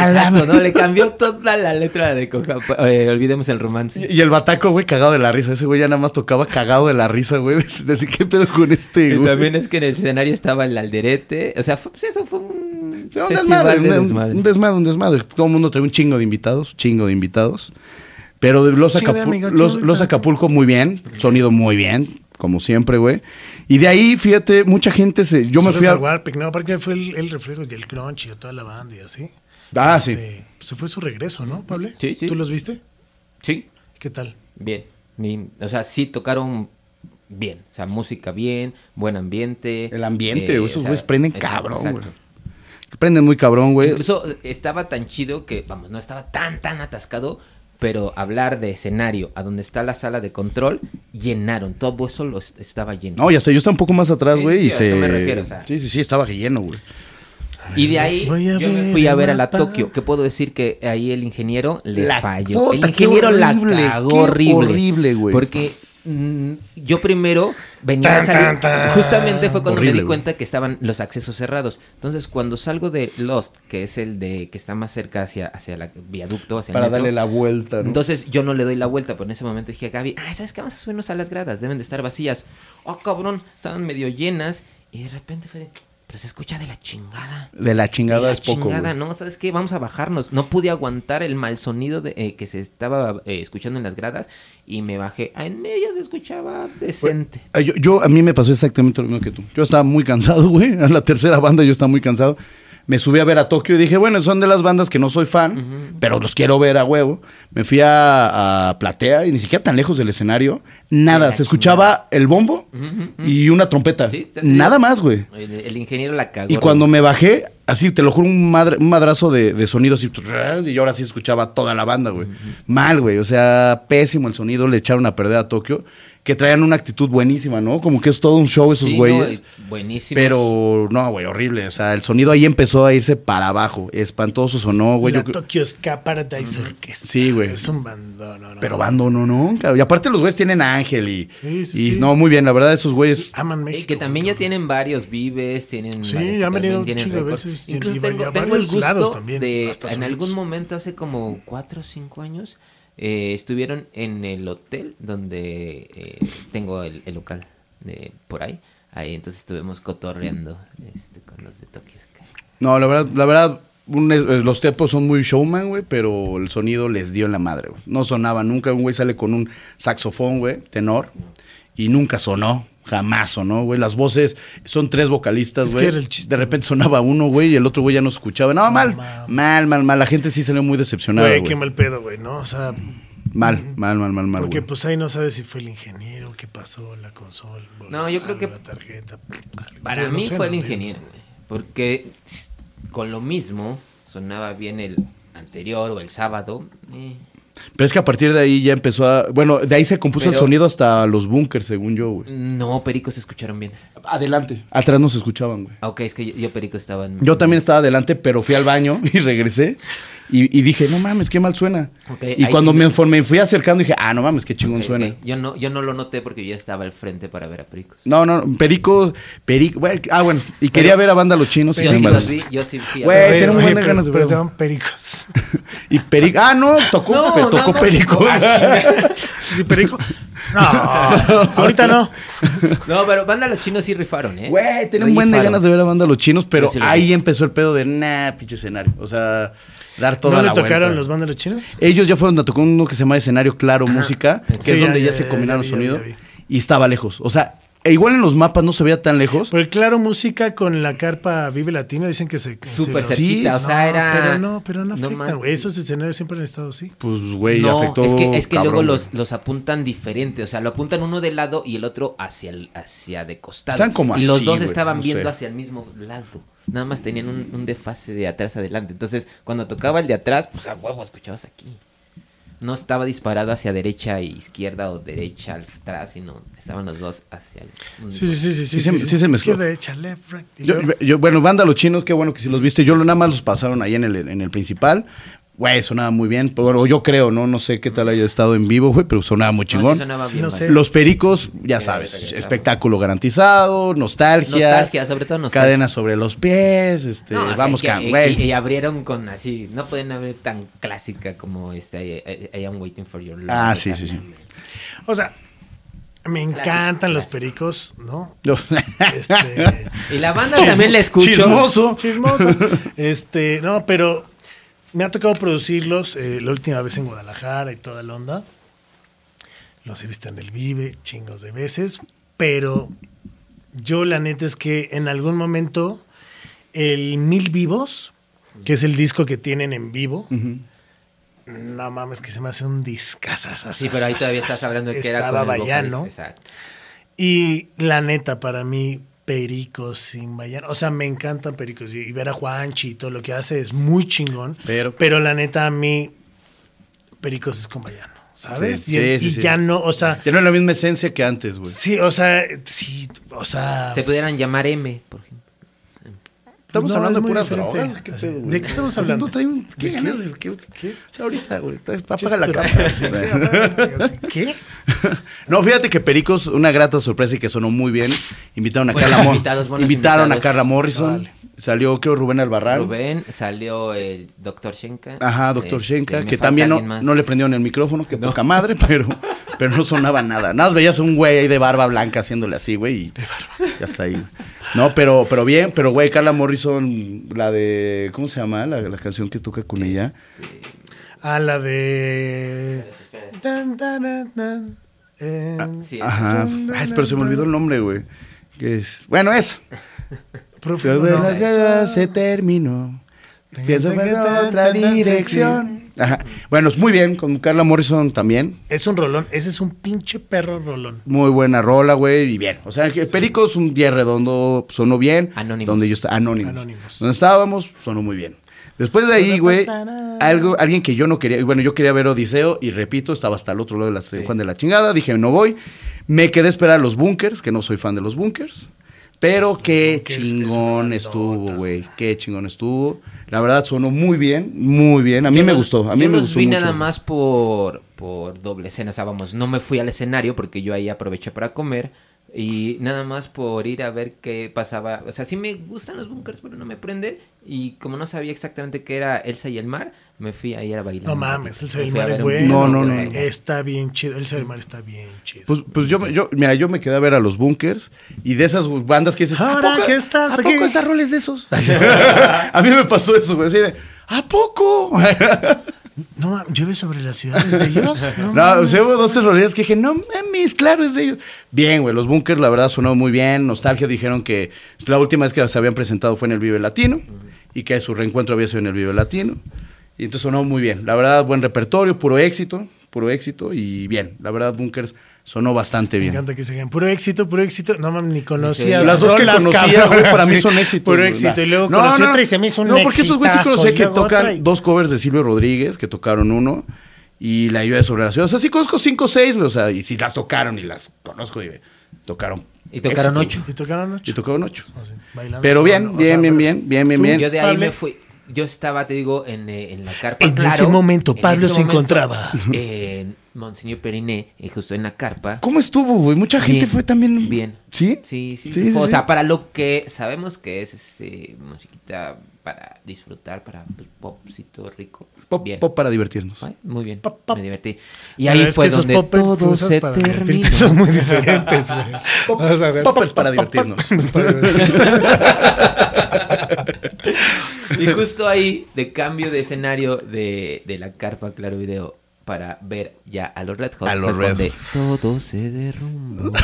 Exacto, dame. ¿no? Le cambió toda la letra de Coja. eh, olvidemos el romance. Y y el bataco, güey, cagado de la risa. Ese güey ya nada más tocaba cagado de la risa, güey. [laughs] De decir, ¿qué pedo con este, Y güey? también es que en el escenario estaba el alderete. O sea, fue- pues eso fue un, Sí, un desmadre, de un, desmadre. un desmadre, un desmadre. Todo el mundo trae un chingo de invitados, un chingo de invitados. Pero de los, de Acapu- los, los. Acapulco muy bien, sonido muy bien, como siempre, güey. Y de ahí, fíjate, mucha gente se... Yo me fui a... Warpic, no, porque fue el, el reflejo y el crunch y toda la banda y así. Ah, sí. Este, se fue su regreso, ¿no, Pablo? Sí, sí. ¿Tú los viste? Sí, ¿Qué tal? bien. O sea, sí tocaron bien. O sea, música bien, buen ambiente. El ambiente, eh, güey, esos o sea, güeyes prenden exacto, cabrón, güey. Prenden muy cabrón, güey. Incluso estaba tan chido que, vamos, no estaba tan, tan atascado, pero hablar de escenario a donde está la sala de control, llenaron. Todo eso lo est- estaba lleno. No, ya sé, yo estaba un poco más atrás, Sí, güey, sí, y a se... eso me refiero, o sea. Sí, sí, sí, estaba lleno, güey. Y de ahí Voy a yo me fui a ver a la. Tokio. ¿Qué puedo decir? Que ahí el ingeniero le La falló. puta, el ingeniero horrible, la cagó horrible. horrible, güey. Porque mm, yo primero venía Tan, a salir. tan, tan. Justamente fue cuando Horrible, me di cuenta que estaban los accesos cerrados. Entonces, cuando salgo de Lost, que es el de que está más cerca hacia, hacia el viaducto, hacia el Para metro, darle la vuelta, ¿no? entonces yo no le doy la vuelta, pero en ese momento dije a Gaby, ah, ¿sabes qué? Vamos a subirnos a las gradas, deben de estar vacías. Oh, cabrón, estaban medio llenas. Y de repente fue de, pero se escucha de la chingada. de la chingada De la es poco, chingada, no, ¿sabes qué? Vamos a bajarnos. No pude aguantar el mal sonido de, eh, que se estaba eh, escuchando en las gradas y me bajé. Ah, en medio se escuchaba decente. Yo, yo- a mí me pasó exactamente lo mismo que tú. Yo estaba muy cansado, [laughs] güey. En la tercera banda yo estaba muy cansado. Me subí a ver a Tokio y dije, bueno, son de las bandas que no soy fan, pero los quiero ver a huevo. Me fui a, a Platea y ni siquiera tan lejos del escenario. Nada, se escuchaba el bombo y una trompeta. Sí. Nada más, güey. El, el ingeniero la cagó. Y cuando me bajé, así, te lo juro, un, madre- un madrazo de, de sonido así, y yo ahora sí escuchaba toda la banda, güey. Mal, güey. O sea, pésimo el sonido, le echaron a perder a Tokio. Que traían una actitud buenísima, ¿no? Como que es todo un show esos Sí, güeyes. buenísimos. pero no, güey, horrible. O sea, el sonido ahí empezó a irse para abajo. Espantoso sonó, güey. la Yo Tokyo Ska Paradise Orchestra. Sí, güey. Es un bandón. No, no. Pero bando no. Y aparte los güeyes tienen ángel y, Sí, sí, y sí. no, muy bien. La verdad, esos güeyes. Aman Y México. que también ya tienen varios vives, tienen Sí, varios- han venido un de veces y- Incluso y tengo, a tengo el gusto lados también, de en algún momento hace como cuatro o cinco años eh, estuvieron en el hotel donde eh, tengo el, local de por ahí. Ahí entonces estuvimos cotorreando este, con los de Tokyo Sky. No, la verdad, la verdad, eh, los tepos son muy showman, güey, pero el sonido les dio en la madre, güey. No sonaba nunca. Un güey sale con un saxofón, güey, tenor, y nunca sonó. Jamás sonó, güey. Las voces son tres vocalistas, Es que güey. era el chiste, De repente sonaba uno, güey, y el otro güey ya no se escuchaba. No, mal, mal, mal, mal. La gente sí salió muy decepcionada, Güey, güey. qué mal pedo, güey, ¿no? O sea, Mal, mal, mal, mal, mal, porque güey. pues ahí no sabes si fue el ingeniero, qué pasó, la consola. No, yo creo que La tarjeta. algo. Para Yo no mí sé, fue el ¿no? ingeniero, güey, porque con lo mismo sonaba bien el anterior o el sábado. eh, Pero es que a partir de ahí ya empezó a. Bueno, de ahí se compuso el sonido hasta los bunkers, según yo, güey. No, Pericos se escucharon bien. Adelante. Atrás no se escuchaban, güey. Ah, Ok, es que yo, yo Perico estaba en... Yo también estaba adelante, pero fui al baño [laughs] y regresé. Y, y dije, no mames, qué mal suena. Y cuando sí me, me- fui acercando, dije, ah, no mames, qué chingón Ok, suena. Yo, no, yo no lo noté porque yo ya estaba al frente para ver a Pericos. No, no, Perico, Perico, güey, ah, bueno, y quería ver a banda Los Chinos. y Yo sin sí los vi, yo sí fui a Güey, oye, buenas pero- ganas de Pero verlo. se llaman pericos. [laughs] Y Perico, ah, no, tocó, No, pe- tocó más Perico. Ah, [laughs] ¿Sí, perico? No, [laughs] ahorita no. No, pero banda los chinos sí rifaron, ¿eh? Güey, tenía un buen de rifaron. ganas de ver a banda Los Chinos, pero Yo sí lo ahí vi. empezó el pedo de, nah, pinche escenario. O sea, dar toda ¿No le la tocaron vuelta. los bandos chinos? Ellos ya fueron a tocar uno que se llama Escenario Claro Música, que Sí, es donde ya, ya, se combinaron ya vi, ya sonido vi, ya y estaba lejos. O sea, e igual en los mapas no se veía tan lejos. Porque claro, música con la carpa Vive Latino dicen que se... Súper se cerquita, o sea, No, era... Pero no, pero no no afectan, más- güey. Esos escenarios siempre han estado así. Pues, güey, no, afectó. es que, es que cabrón, luego los, los apuntan diferente, o sea, lo apuntan uno de lado y el otro hacia el, hacia de costado. Están como y los así, dos estaban no viendo sé. hacia el mismo lado. Nada más tenían un, un desfase de atrás adelante. Entonces, cuando tocaba el de atrás, pues a huevo escuchabas aquí. No estaba disparado hacia derecha e izquierda o derecha al atrás, sino estaban los dos hacia el. Sí, sí, sí, sí. Sí se- sí se mezcló. Izquierda, derecha, left, right. Yo, bueno, banda Los Chinos, qué bueno que sí los viste. Yo lo- nada más los pasaron ahí en el, en el principal. Güey, sonaba muy bien. Pero bueno, yo creo, ¿no? No sé qué tal haya estado en vivo, güey, pero sonaba muy No, sí chingón. sonaba Sí, bien no padre. sé. Los pericos, ya sabes, espectáculo garantizado, nostalgia. Nostalgia, sobre todo nostalgia. Cadena sobre los pies, este, No, vamos, can, güey. Y, y abrieron con así, no pueden abrir tan clásica como este I, I- I am waiting for your love. Ah, sí, sí, sí. O sea, me encantan los clásico. pericos, ¿no? Este... [laughs] Y la banda también la escucho. Chismoso. Chismoso. [laughs] Este, no, pero me ha tocado producirlos eh, la última vez en Guadalajara y toda la onda. Los he visto en el Vive chingos de veces, pero yo la neta es que en algún momento el Mil Vivos, que es el disco que tienen en vivo, no mames que se me hace un discazas. Sí, pero ahí todavía estás hablando de que era con el vocalista, exacto. Y la neta, para mí, Pericos sin Bayano. O sea, me encantan Pericos. Y ver a Juanchi y todo lo que hace es muy chingón. Pero- Pero, la neta, a mí, Pericos es con Bayano. ¿Sabes? Sí, y sí, y sí. ya no, o sea. Ya no es la misma esencia que antes, güey. Sí, o sea, sí, o sea. Se pudieran llamar M, por ejemplo. Estamos No, hablando es de puras diferente. drogas. ¿Qué Así, pedo, güey? ¿de qué estamos hablando? ¿Qué ¿De ganas? qué? de- ¿Qué? ¿Qué? O sea, ahorita, güey. Apaga la cámara. sí, ¿qué? [laughs] ¿Qué? No, fíjate que Pericos, una grata sorpresa y que sonó muy bien. Invitaron a Carla Mo- invitados, buenos Invitaron a. Carla Morrison. Vale. Salió, creo, Rubén Albarrán. Rubén, salió el Dr. Shenka. Ajá, doctor Este, Shenka, que también no, no le prendieron el micrófono, que poca madre, [laughs] pero, pero no sonaba nada. Nada más veías a un güey ahí de barba blanca haciéndole así, güey, y ya está ahí. No, pero, pero bien, pero güey, Carla Morrison, la de, ¿cómo se llama? La, la canción que toca con ella. A la de. Tan, tan, tan, tan, eh, Sí, Ajá. Ay, pero se me olvidó el nombre, güey. Que es, bueno, es. Profundo, Pero de no. se terminó. Pienso en otra dirección. Ajá. Bueno, es muy bien, con Carla Morrison también. Es un rolón. Ese es un pinche perro rolón. Muy buena rola, güey, y bien. O sea, que Perico es un día redondo, sonó bien. Anónimos. Donde yo estaba, anónimos. Anónimos. Donde estábamos, sonó muy bien. Después de ahí, güey, algo, alguien que yo no quería, bueno, yo quería ver Odiseo y repito, estaba hasta el otro lado de la San Juan de la chingada, dije, no voy. Me quedé a esperar a los bunkers, que no soy fan de los bunkers. Pero qué chingón estuvo, güey. Qué chingón estuvo. La verdad sonó muy bien, muy bien. A mí Yo me los- gustó, a mí yo me los gustó vi mucho. nada más por, por doble escena, o sea, vamos, no me fui al escenario porque yo ahí aproveché para comer y nada más por ir a ver qué pasaba. O sea, sí me gustan los bunkers, pero no me prende y como no sabía exactamente qué era Elsa y el mar, me fui ahí a bailar. No mames, el Me del fui a mar es bueno. No, no, no. Está bien chido. El del mar está bien chido. Pues, pues yo, me- yo, mira, yo me quedé a ver a los bunkers y de esas bandas que dices, ¿a Ahora poco, que estás ¿a aquí? poco esa rol es de esos? [laughs] a mí me pasó eso, güey, así de, ¿a poco? [laughs] No mames, llueve sobre las ciudades de ellos. [laughs] No, No, o mames. sea, hubo dos, tres rolillas que dije, no mames, claro, es de ellos. Bien, güey, los bunkers, la verdad, sonó muy bien. Nostalgia dijeron que la última vez que se habían presentado fue en el Vive Latino y que su reencuentro había sido en el Vive Latino. Y entonces sonó muy bien. La verdad, buen repertorio, puro éxito, puro éxito y bien. La verdad, bunkers sonó bastante Me bien. encanta que se digan puro éxito, puro éxito. No mames, ni conocía. Las dos que rolas, conocía, güey, para mí Sí, son éxitos. Puro éxito. Y luego No, conocí no, otra y se me hizo un No, porque esos güeyes sí conocía y que tocan y- dos covers de Silvio Rodríguez, que tocaron uno, y La lluvia sobre la ciudad. O sea, sí conozco cinco o seis, güey. O sea, y si las tocaron y las conozco, y tocaron. Y tocaron éxito, ocho. Y tocaron Y ocho. tocaron ocho. Pero bien, bien, bien, bien, sí. bien, bien, bien. Yo de ahí me fui. Yo estaba, te digo, en, eh, en la carpa. En claro, ese momento, en Pablo ese se momento, encontraba. En Monseñor Periné, y justo en la carpa. ¿Cómo estuvo, güey? Mucha gente fue también. Bien. ¿Sí? Sí, sí. Sí, sí, Fue- o sí. sea, para lo que sabemos que es este, musiquita para disfrutar, para pues, popcito rico. Pop, bien. pop para divertirnos. Ay, muy bien. Pop, pop. Me divertí. Y Pero ahí es fue donde poppers todo se para terminó. son muy diferentes, güey. Pop- O sea, de- poppers para divertirnos. [laughs] Y justo ahí, de cambio de escenario de, de la carpa Claro Video para ver ya a los Red Hot. A los Red Todo se derrumbó. [laughs]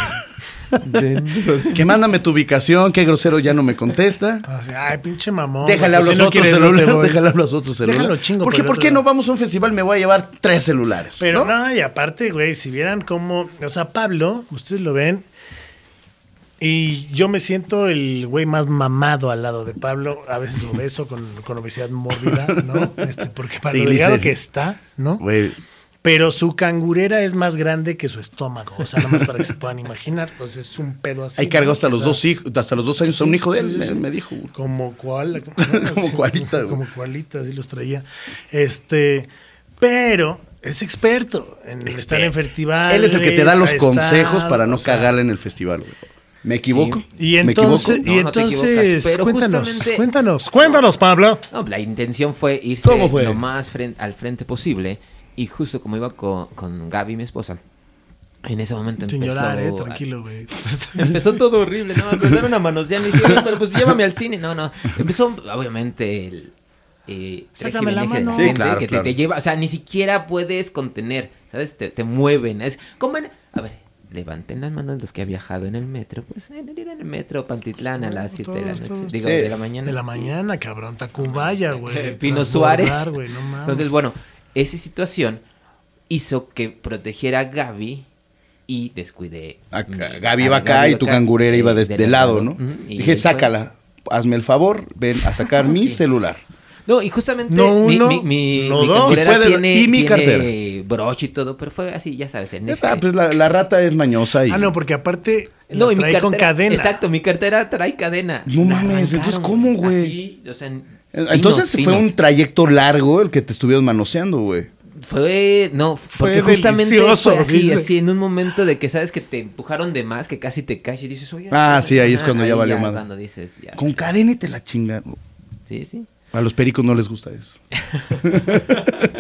Que mándame tu ubicación, qué grosero ya no me contesta. O sea, ay, pinche mamón. Déjale a los si no otros no celulares. voy. Déjale a los otros celulares. Déjalo chingo Porque por el ¿por qué no vamos a un festival? Me voy a llevar tres celulares. Pero ¿no? no, y aparte, güey, si vieran cómo. O sea, Pablo, ustedes lo ven. Y yo me siento el güey más mamado al lado de Pablo, a veces obeso, con, con obesidad mórbida, ¿no? [laughs] Este, porque para lo delgado Triglicéridos. que está, ¿no? Güey, Pero su cangurera es más grande que su estómago. O sea, nada más para que se puedan imaginar. Pues es un pedo así. Ahí cargó ¿no? hasta O los sea, dos hijos, hasta los dos años a un hijo de él, sí, sí, sí. me dijo. güey. Como cual. [laughs] Como cualita, güey. Como cualita, así los traía. Este, pero es experto en estar en festivales. Él es el que te da los consejos estado, para no o sea, cagarla en el festival, güey. ¿Me equivoco? Y ¿Me entonces, equivoco? y No, no te entonces pero cuéntanos, cuéntanos, cuéntanos, Pablo. No, la intención fue irse ¿Cómo fue? lo más fren- al frente posible. Y justo como iba con, con Gaby, mi esposa, en ese momento Sin empezó... llorar, eh, tranquilo, güey. [laughs] Empezó todo horrible, ¿no? Empezaron a manosear. Y dije, pero pues llévame al cine. No, no. Empezó, obviamente, el. Eh, Sácame la mano. Sí, claro, que te- claro. Te, lleva, o sea, ni siquiera puedes contener, ¿sabes? Te, te mueven. Es como en- a ver, levanten las manos los que han viajado en el metro. Pues en el, en el metro Pantitlán a las 7 de la noche. todos. Digo, Sí. de la mañana. De la mañana, cabrón, Tacubaya, güey. Pino Transbordar, Suárez. güey, no mames. Entonces, bueno, esa situación hizo que protegiera a Gaby y descuidé. A- Gaby iba acá y tu cangurera iba de, de lado, ¿no? Dije, sácala, hazme el favor, ven a sacar [laughs] mi celular. No, y justamente No mi, uno, mi, mi, no mi dos. cangurera Si puede, tiene, y mi tiene cartera. broche y todo, pero fue así, ya sabes, en Ya ese- está, pues la, la rata es mañosa y... Ah, no, porque aparte No, la y mi trae cartera, con cadena. Exacto, mi cartera trae cadena. No La mames, entonces, ¿cómo, güey? así, o sea, en- Entonces finos, fue un trayecto largo el que te estuvieron manoseando, güey. Fue, no, porque Fue justamente fue así, así, en un momento de que sabes que te empujaron de más, que casi te caes y dices, oye. Ah, sí, ahí es cuando ya valió madre. cuando dices, ya. Con cadena y te la chingaron. Sí, sí. A los pericos no les gusta eso. [laughs]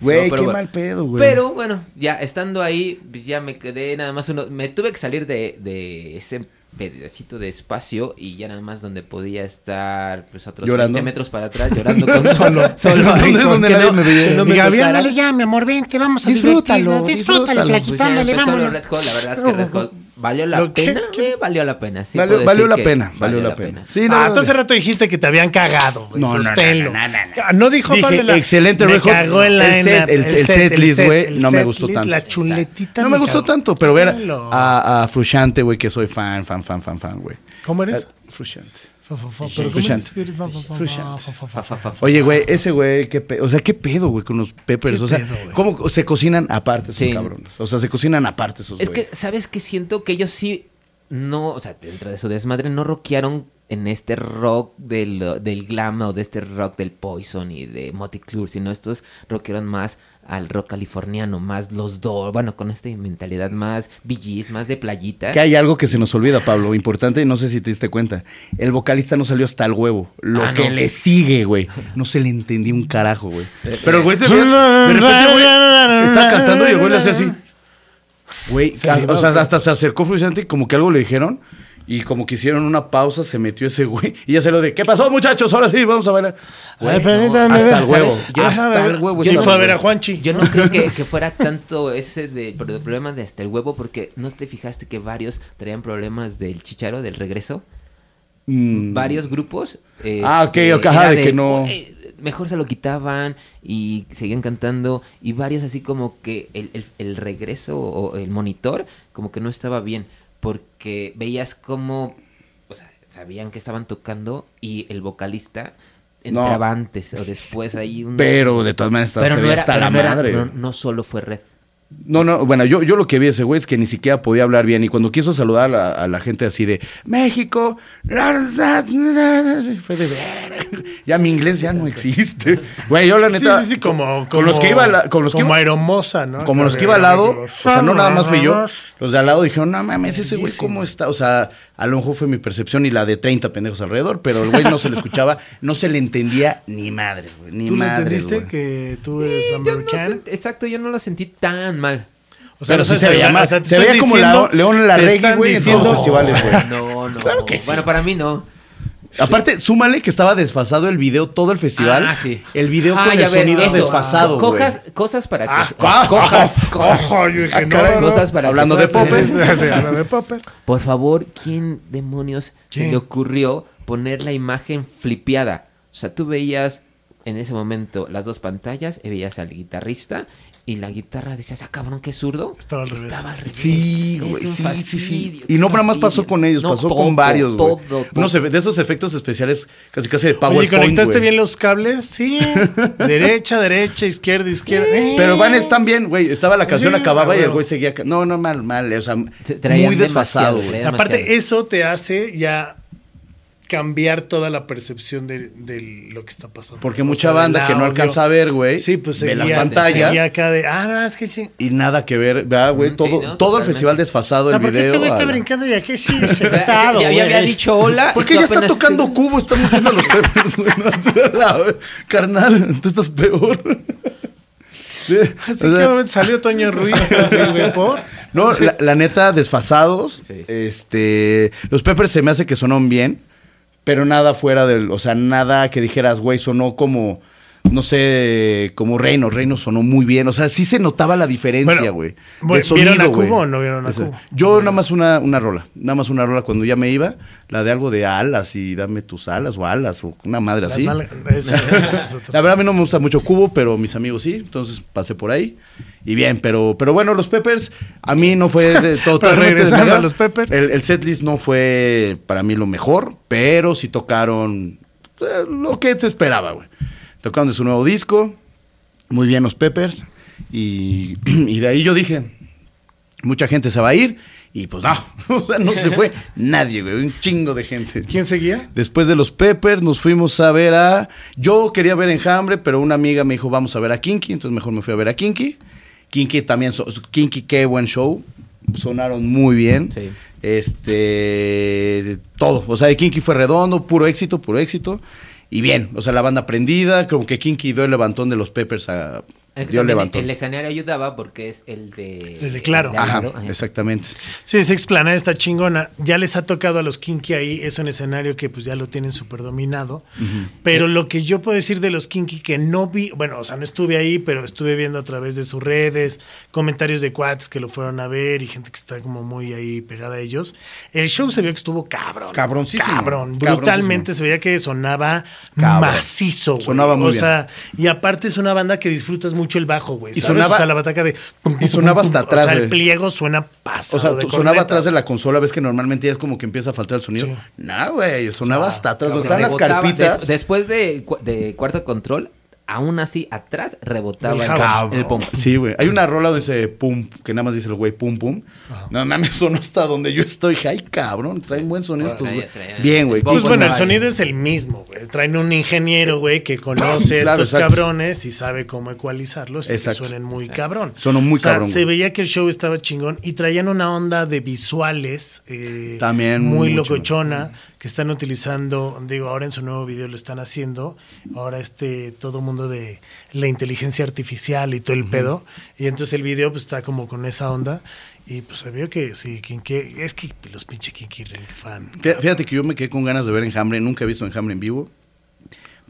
Güey, No, qué bueno. mal pedo, güey. Pero bueno, ya estando ahí, pues ya me quedé nada más uno. Me tuve que salir de, de ese pedacito de espacio y ya nada más donde podía estar pues otros Llorando. 20 metros para atrás llorando [laughs] con Solo. solo [laughs] ahí, ¿Dónde- con dónde que nadie no- me veía? no me ándale ya, mi amor, vente, vamos a Disfrútalo. Disfrútalo, disfrútalo. Pues dale, empezó vámonos. los Red Hot, la verdad es que Red Hot valió la Lo que- pena, ¿qué- eh, valió la pena. sí valió puedo valió decir la que pena, valió la pena. Sí, no, ah, no, no. rato dijiste que te habían cagado, güey. No, no, no, Sosténlo. no, no, no, no. Ah, No dijo Dije, excelente me cagó en la El set- el- el set list, güey, el no me set gustó list, tanto. La chuletita No me gustó cagó. tanto, pero ver a, a Frusciante, güey, que soy fan, fan, fan, fan, fan, güey. ¿Cómo eres? Eh, Frusciante. Oye, güey, ese güey, qué pe- o sea, qué pedo, güey, con los peppers. ¿Qué o sea, pedo? ¿cómo se cocinan aparte esos Sí. cabrones? O sea, se cocinan aparte esos Es que, ¿sabes qué? Siento que ellos sí, no, o sea, dentro de su desmadre, no rockearon en este rock del, del glam o de este rock del Poison y de Motley Crue, sino estos rockearon más al rock californiano, más los dos, bueno, con esta mentalidad más BGs, más de playita. Que hay algo que se nos olvida, Pablo, importante, y no sé si te diste cuenta. El vocalista no salió hasta el huevo. Lo Ah, que no. le sigue, güey. No se le entendía un carajo, güey. Pero el güey se veía- de repente, güey, se está cantando y el güey le hace así. Güey, o sea, hasta se acercó Frusciante y como que algo le dijeron. Y como que hicieron una pausa, se metió ese güey. [laughs] Y ya se lo de, ¿qué pasó, muchos? Ahora sí, vamos a bailar. Güey, Ay, permítame hasta ver. el huevo. Yo- hasta el huevo. Y estaba fue a ver a. Juanchi. Yo no creo que, [laughs] que fuera tanto ese de pero el problema de hasta el huevo, porque no te fijaste que varios traían problemas del chicharo, del regreso. Mm. varios grupos. Ah, ok, ok, ajá, de que no- "Güey, Mejor se lo quitaban y seguían cantando. Y varios así como que el, el- el regreso o el monitor como que no estaba bien. Porque veías como, o sea, sabían que estaban tocando y el vocalista No. entraba antes o después ahí. un- Pero de todas maneras, no hasta pero la no, madre. no solo fue Red. No, no, bueno, yo, yo lo que vi ese güey es que ni siquiera podía hablar bien. Y cuando quiso saludar a la, a la gente así de México, fue de ver. Ya mi inglés ya no existe. Güey, yo la Sí, neta. sí, sí, como, con los que iba, la- con los que como iba- aeromosa, ¿no? como los que iba al lado, o sea, no nada más fui yo, los de al lado dijeron, no mames, ese güey. ¿cómo está? O sea, a lo mejor fue mi percepción y la de 30 pendejos alrededor, pero el güey no se le escuchaba, no se le entendía ni madres, güey, ni ¿Tú madres, entendiste güey. que tú eres no americano? exacto, yo no lo sentí tan mal. O Pero no sí se veía sea, te Se veía como León la güey, en todos los festivales, güey. No, no. Claro que sí. Bueno, para mí no. Aparte, súmale que estaba desfasado el video, todo el festival. Ah, sí. El video Ah, con ya el ver, sonido eso. desfasado. Cojas, cosas para que. Ah, ah, cojas, ah, cojas. Yo dije, no, caray. no. Cosas para Hablando que- de Popper. [laughs] Sí, hablando de Popper. Por favor, ¿quién demonios ¿Quién? se le ocurrió poner la imagen flipeada? O sea, tú veías en ese momento las dos pantallas y veías al guitarrista y la guitarra decías, ah, cabrón, qué zurdo. Estaba al revés. Estaba al revés. Sí, güey, sí, sí, fastidio, sí. Y no nada más pasó con ellos, No, pasó todo, con varios, güey. todo, todo. Unos efe- de esos efectos especiales casi casi de Oye, PowerPoint, ¿conectaste güey. bien los cables? Sí. [laughs] derecha, derecha, izquierda, izquierda. Eh. Pero van están bien, güey. Estaba la canción, Sí, acababa y el güey seguía. No, no, mal, mal. O sea, muy desfasado, güey. Aparte, demasiado. eso te hace ya cambiar toda la percepción de, de lo que está pasando. Porque O mucha sea, banda que no alcanza a ver, güey. Sí, pues ve las pantallas. seguía acá de, ah, no, es que sí. Y nada que ver, ¿verdad, güey? Mm, Todo, sí, ¿no? todo el festival desfasado, O sea, el porque video. este güey está la- brincando y aquí sí [laughs] sentado, ya, ya había dicho hola. ¿Por y qué tú ya está tocando cubo? Estamos viendo a los Peppers, güey. Carnal, tú estás peor. Sí, Así o que sea, momento salió Toño Ruiz [laughs] por. No, la, la neta, desfasados. Sí. Este. Los Peppers se me hace que sonaron bien, pero nada fuera del. O sea, nada que dijeras, güey, sonó como. No sé, como Reino. Reino sonó muy bien. O sea, sí se notaba la diferencia, güey. bueno, ¿vieron a. Cubo o no vieron a O sea, Cubo? Yo nada más una, una rola. Nada más una rola cuando ya me iba. La de algo de alas y dame tus alas o alas o una madre así. mal- es. [laughs] La verdad a mí no me gusta mucho Cubo, pero mis amigos sí, entonces pasé por ahí. Y bien, pero, pero bueno, los Peppers, a mí no fue de [laughs] todo. Regresando a los Peppers. El, el setlist no fue para mí lo mejor, pero sí tocaron eh, lo que se esperaba, güey. Tocaron de su nuevo disco, muy bien los Peppers, y, [clears throat] y de ahí yo dije, mucha gente se va a ir, y pues no, [laughs] o sea, no se fue [laughs] nadie, güey, un chingo de gente. ¿Quién seguía? Después de los Peppers nos fuimos a ver a... Yo quería ver Enjambre, pero una amiga me dijo, vamos a ver a Kinky, entonces mejor me fui a ver a Kinky. Kinky también, so- Kinky, qué buen show. Sonaron muy bien. Sí. Este... Todo. O sea, de Kinky fue redondo, puro éxito, puro éxito. Y bien, o sea, la banda prendida, como que Kinky dio el levantón de los Peppers a... Es que el escenario ayudaba porque es el de. El de Claro. Ajá, exactamente. Sí, esa explanada está chingona. Ya les ha tocado a los Kinky ahí. Es un escenario que pues ya lo tienen súper dominado. Pero lo que yo puedo decir de los Kinky que no vi, bueno, o sea, no estuve ahí, pero estuve viendo a través de sus redes, comentarios de quads que lo fueron a ver y gente que está como muy ahí pegada a ellos. El show se vio que estuvo cabrón. Cabroncísimo. Cabrón. Cabroncísimo. Brutalmente se veía que sonaba Cabrón. macizo, güey. Sonaba muy O bien. sea, y aparte es una banda que disfrutas mucho mucho el bajo, güey. Y ¿sabes? sonaba- O sea, la bataca de. y sonaba hasta atrás, O sea, el pliego suena pasado. O sea, de sonaba corneta. atrás de la consola, ves que normalmente ya es como que empieza a faltar el sonido. Sí. No, güey, sonaba hasta atrás. Donde están las carpitas. Des- después de, cu- de cuarto control, aún así atrás rebotaba El el, pom. Sí, güey. Hay una rola donde dice pum, que nada más dice el güey pum pum. No mames, sonó hasta donde yo estoy. Ay, cabrón, traen buen sonido estos, güey. Bien, güey. Pues bueno, el sonido es el mismo, güey. Traen un ingeniero, güey, que conoce a [laughs] Claro, estos exacto. cabrones y sabe cómo ecualizarlos y que Exacto. suenen muy cabrón. Sonó muy O sea, cabrón, Se güey. veía que el show estaba chingón y traían una onda de visuales eh, También muy mucho. locochona que están utilizando, digo, ahora en su nuevo video lo están haciendo. Ahora este todo mundo de la inteligencia artificial y todo el pedo y entonces el video pues está como con esa onda y pues se vio que sí, Kinky, es que los pinche Kinky fan. Fí- Fíjate que yo me quedé con ganas de ver Enjambre. Nunca he visto Enjambre en vivo.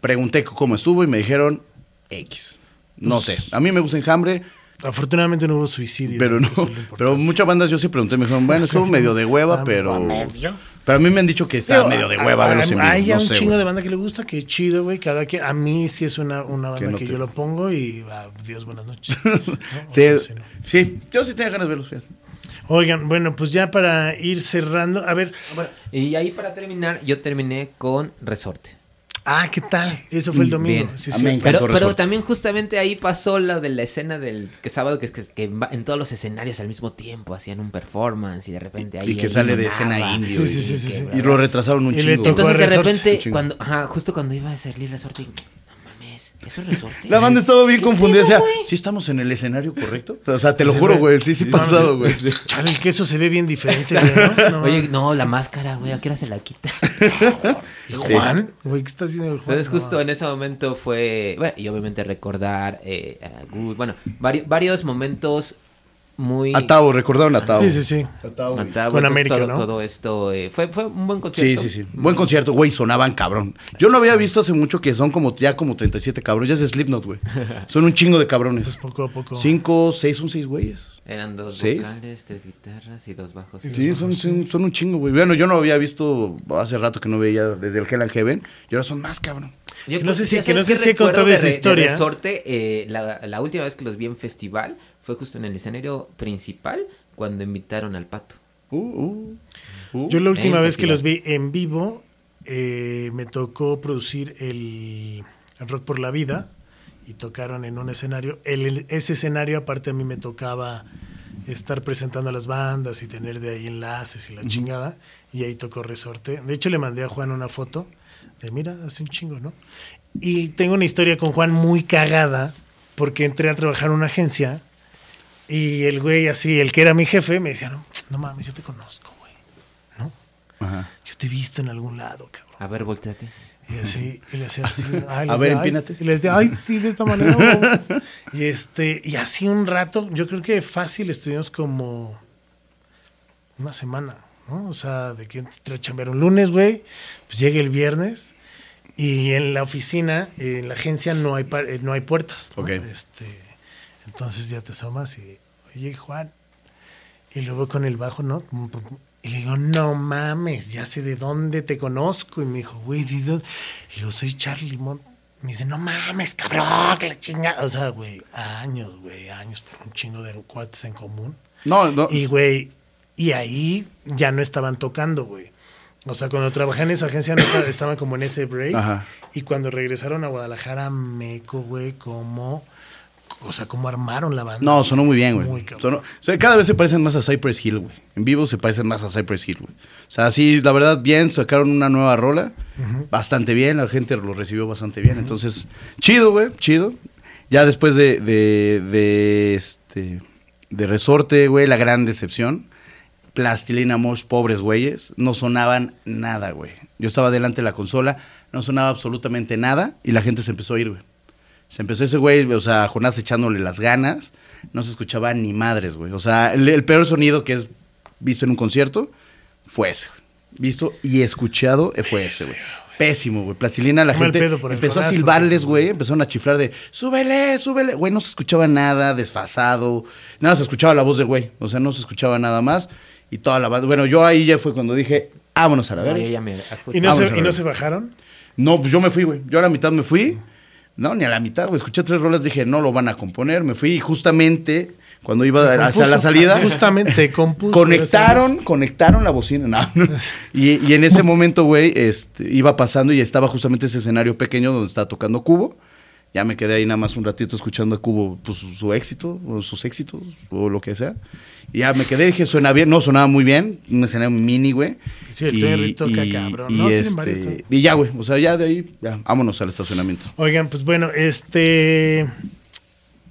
Pregunté cómo estuvo y me dijeron X. No sé. A mí me gusta Enjambre, Afortunadamente no hubo suicidio. pero no. Pero muchas bandas yo sí pregunté. Me dijeron, bueno, estuvo medio de hueva, pero. medio. Pero a mí me han dicho que está Digo, medio de a- hueva a- verlos en vivo. Hay no un sé, chingo de banda que le gusta, que chido, güey. Cada quien, a mí sí es una, una banda no que te- yo lo pongo y adiós, buenas noches. [laughs] Sí, sea, sí, ¿no? sí, yo sí tenía ganas de verlos. fíjate. Oigan, bueno, pues ya para ir cerrando, a ver, Bueno, y ahí para terminar, yo terminé con Resorte. Ah, ¿qué tal? Eso fue el domingo. Bien. Sí, sí. Pero, pero también justamente ahí pasó la de la escena del que sábado que, es que, que en va- en todos los escenarios al mismo tiempo hacían un performance y de repente ahí Y que sale de escena indie, Sí, sí, sí, sí, que sí. bla, Y bla, lo retrasaron un Y le chingo. Entonces de repente, cuando, ajá, justo cuando iba a salir mames, ¿eso es Resorte? La banda estaba bien ¿Qué confundida. O sea, güey? ¿sí estamos en el escenario correcto? O sea, te lo juro, güey. Sí, sí, no, pasado, güey. Chale, el queso se ve bien diferente, güey, ¿no? [laughs] No, Oye, no, la máscara, güey, ¿a qué hora se la quita? [laughs] ¿y Juan? Güey, ¿qué está haciendo el Juan? Entonces No, justo en ese momento fue, bueno, y obviamente recordar, eh, a bueno, vari- varios momentos muy... A Tavo, recordaron a Tavo. Sí, sí, sí. A Tavo, güey. Mataba, Con América, todo, ¿no? todo esto eh, fue, fue un buen Sí, concierto. sí, sí. Buen concierto, güey. Sonaban cabrón. Yo no había visto hace mucho que son como ya como 37 cabrones. Ya es de Slipknot, güey. [laughs] Son un chingo de cabrones. Pues poco a poco. Cinco, seis, son seis güeyes. Eran dos ¿Seis? vocales, tres guitarras y dos bajos. Sí, son, son, son un chingo, güey. Bueno, yo no había visto hace rato que no veía desde el Hell and Heaven. Y ahora son más, cabrón. Yo Que no sé si- ¿ya que no sé si he contado de esa Re- de historia. Resorte, eh, la, la última vez que los vi en festival fue justo en el escenario principal cuando invitaron al pato. Uh, uh, uh. Yo la última vez que los vi en vivo, eh, me tocó producir el, el Rock por la Vida y tocaron en un escenario. El- el- ese escenario, aparte, a mí me tocaba estar presentando a las bandas y tener de ahí enlaces y la chingada. Y ahí tocó Resorte. De hecho, le mandé a Juan una foto de, mira, hace un chingo, ¿no? Y tengo una historia con Juan muy cagada porque entré a trabajar en una agencia y el güey así, el que era mi jefe, me decía, no, no mames, yo te conozco, güey. ¿No? Ajá. Yo te he visto en algún lado, cabrón. A ver, volteate. Y así, y le hacía [laughs] así. ay, A les ver, de, ay, empínate. Y les decía, ay, sí, de esta manera. güey". [laughs] y este, y así un rato, yo creo que fácil estuvimos como una semana, ¿no? O sea, de que entré a chambear un lunes, güey, pues llegué el viernes y en la oficina, en la agencia no hay eh, no hay puertas, ¿no? Ok. Este, entonces ya te asomas y, oye, Juan, y luego con el bajo, ¿no? Y le digo, no mames, ya sé de dónde te conozco. Y me dijo, güey, ¿de dónde? Y digo, soy Charlie Mont. Me dice, no mames, cabrón, que la chingada. O sea, güey, años, güey, años por un chingo de cuates en común. No, no. Y, güey, y ahí ya no estaban tocando, güey. O sea, cuando trabajé en esa agencia no [coughs] estaba- estaban como en ese break. Ajá. Y cuando regresaron a Guadalajara, meco, güey, como... O sea, cómo armaron la banda. No, sonó muy bien, güey. Sonó- o sea, cada vez se parecen más a Cypress Hill, güey. En vivo se parecen más a Cypress Hill, güey. O sea, sí, la verdad, bien, sacaron una nueva rola. Bastante bien, la gente lo recibió bastante bien. Entonces, chido, güey, chido. Ya después de, de, de, este, de Resorte, güey, la gran decepción. Plastilina Mosh, pobres güeyes, no sonaban nada, güey. Yo estaba delante de la consola, no sonaba absolutamente nada y la gente se empezó a ir, güey. Se empezó ese güey, o sea, Jonás echándole las ganas, no se escuchaba ni madres, güey. O sea, el, el peor sonido que es visto en un concierto fue ese, güey. Visto y escuchado fue ese, güey. Pésimo, güey. Plastilina, la gente empezó a silbarles, güey. Empezaron a chiflar de, súbele, súbele. Güey, no se escuchaba nada, desfasado. Nada, se escuchaba la voz del güey. O sea, no se escuchaba nada más. Y toda la banda. Bueno, yo ahí ya fue cuando dije, vámonos a la verga. yo ya me ajusté. ¿Y no, Vamos se, a ¿Y ver. no se bajaron? No, pues yo me fui, güey. Yo a la mitad me fui. No, ni a la mitad, güey. Escuché tres rolas, dije, no lo van a componer. Me fui y justamente cuando iba Se hacia compuso. la salida. Justamente se compuso. Conectaron, conectaron la bocina. No, no. Y, y en ese momento, güey, este, iba pasando y estaba justamente ese escenario pequeño donde estaba tocando Cubo. Ya me quedé ahí nada más un ratito escuchando a Cubo pues, su, su éxito, o sus éxitos, o lo que sea. Ya me quedé, dije, suena bien. No, sonaba muy bien. Un escenario mini, güey. Sí, el Terry toca cabrón, Y, ¿no? Este, también. y ya, güey. O sea, ya de ahí, ya, vámonos al estacionamiento. Oigan, pues bueno, este.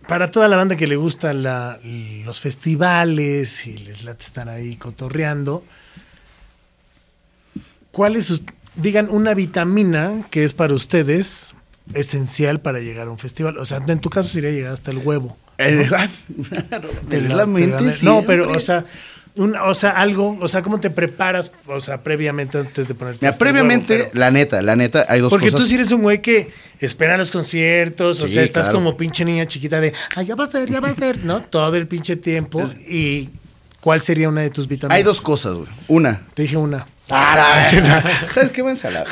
Para toda la banda que le gustan la- los festivales y les late estar ahí cotorreando, ¿cuál es sus- Digan una vitamina que es para ustedes esencial para llegar a un festival. O sea, en tu caso sería llegar hasta el huevo. Eh, es la- la te mente, sí. No, pero, o sea, una- o sea, algo, o sea, ¿cómo te preparas? O sea, previamente antes de ponerte Mira, el previamente, huevo, pero- la neta, la neta, hay dos Porque cosas. tú sí eres un güey que espera los conciertos, o sea, estás claro. como pinche niña chiquita de, ay, ya va a ser, ya va a ser, ¿no? Todo el pinche tiempo. ¿Y cuál sería una de tus vitaminas? Hay dos cosas, güey. Una. Te dije una. Ah, [laughs] ¿Sabes qué? Váyanse a la...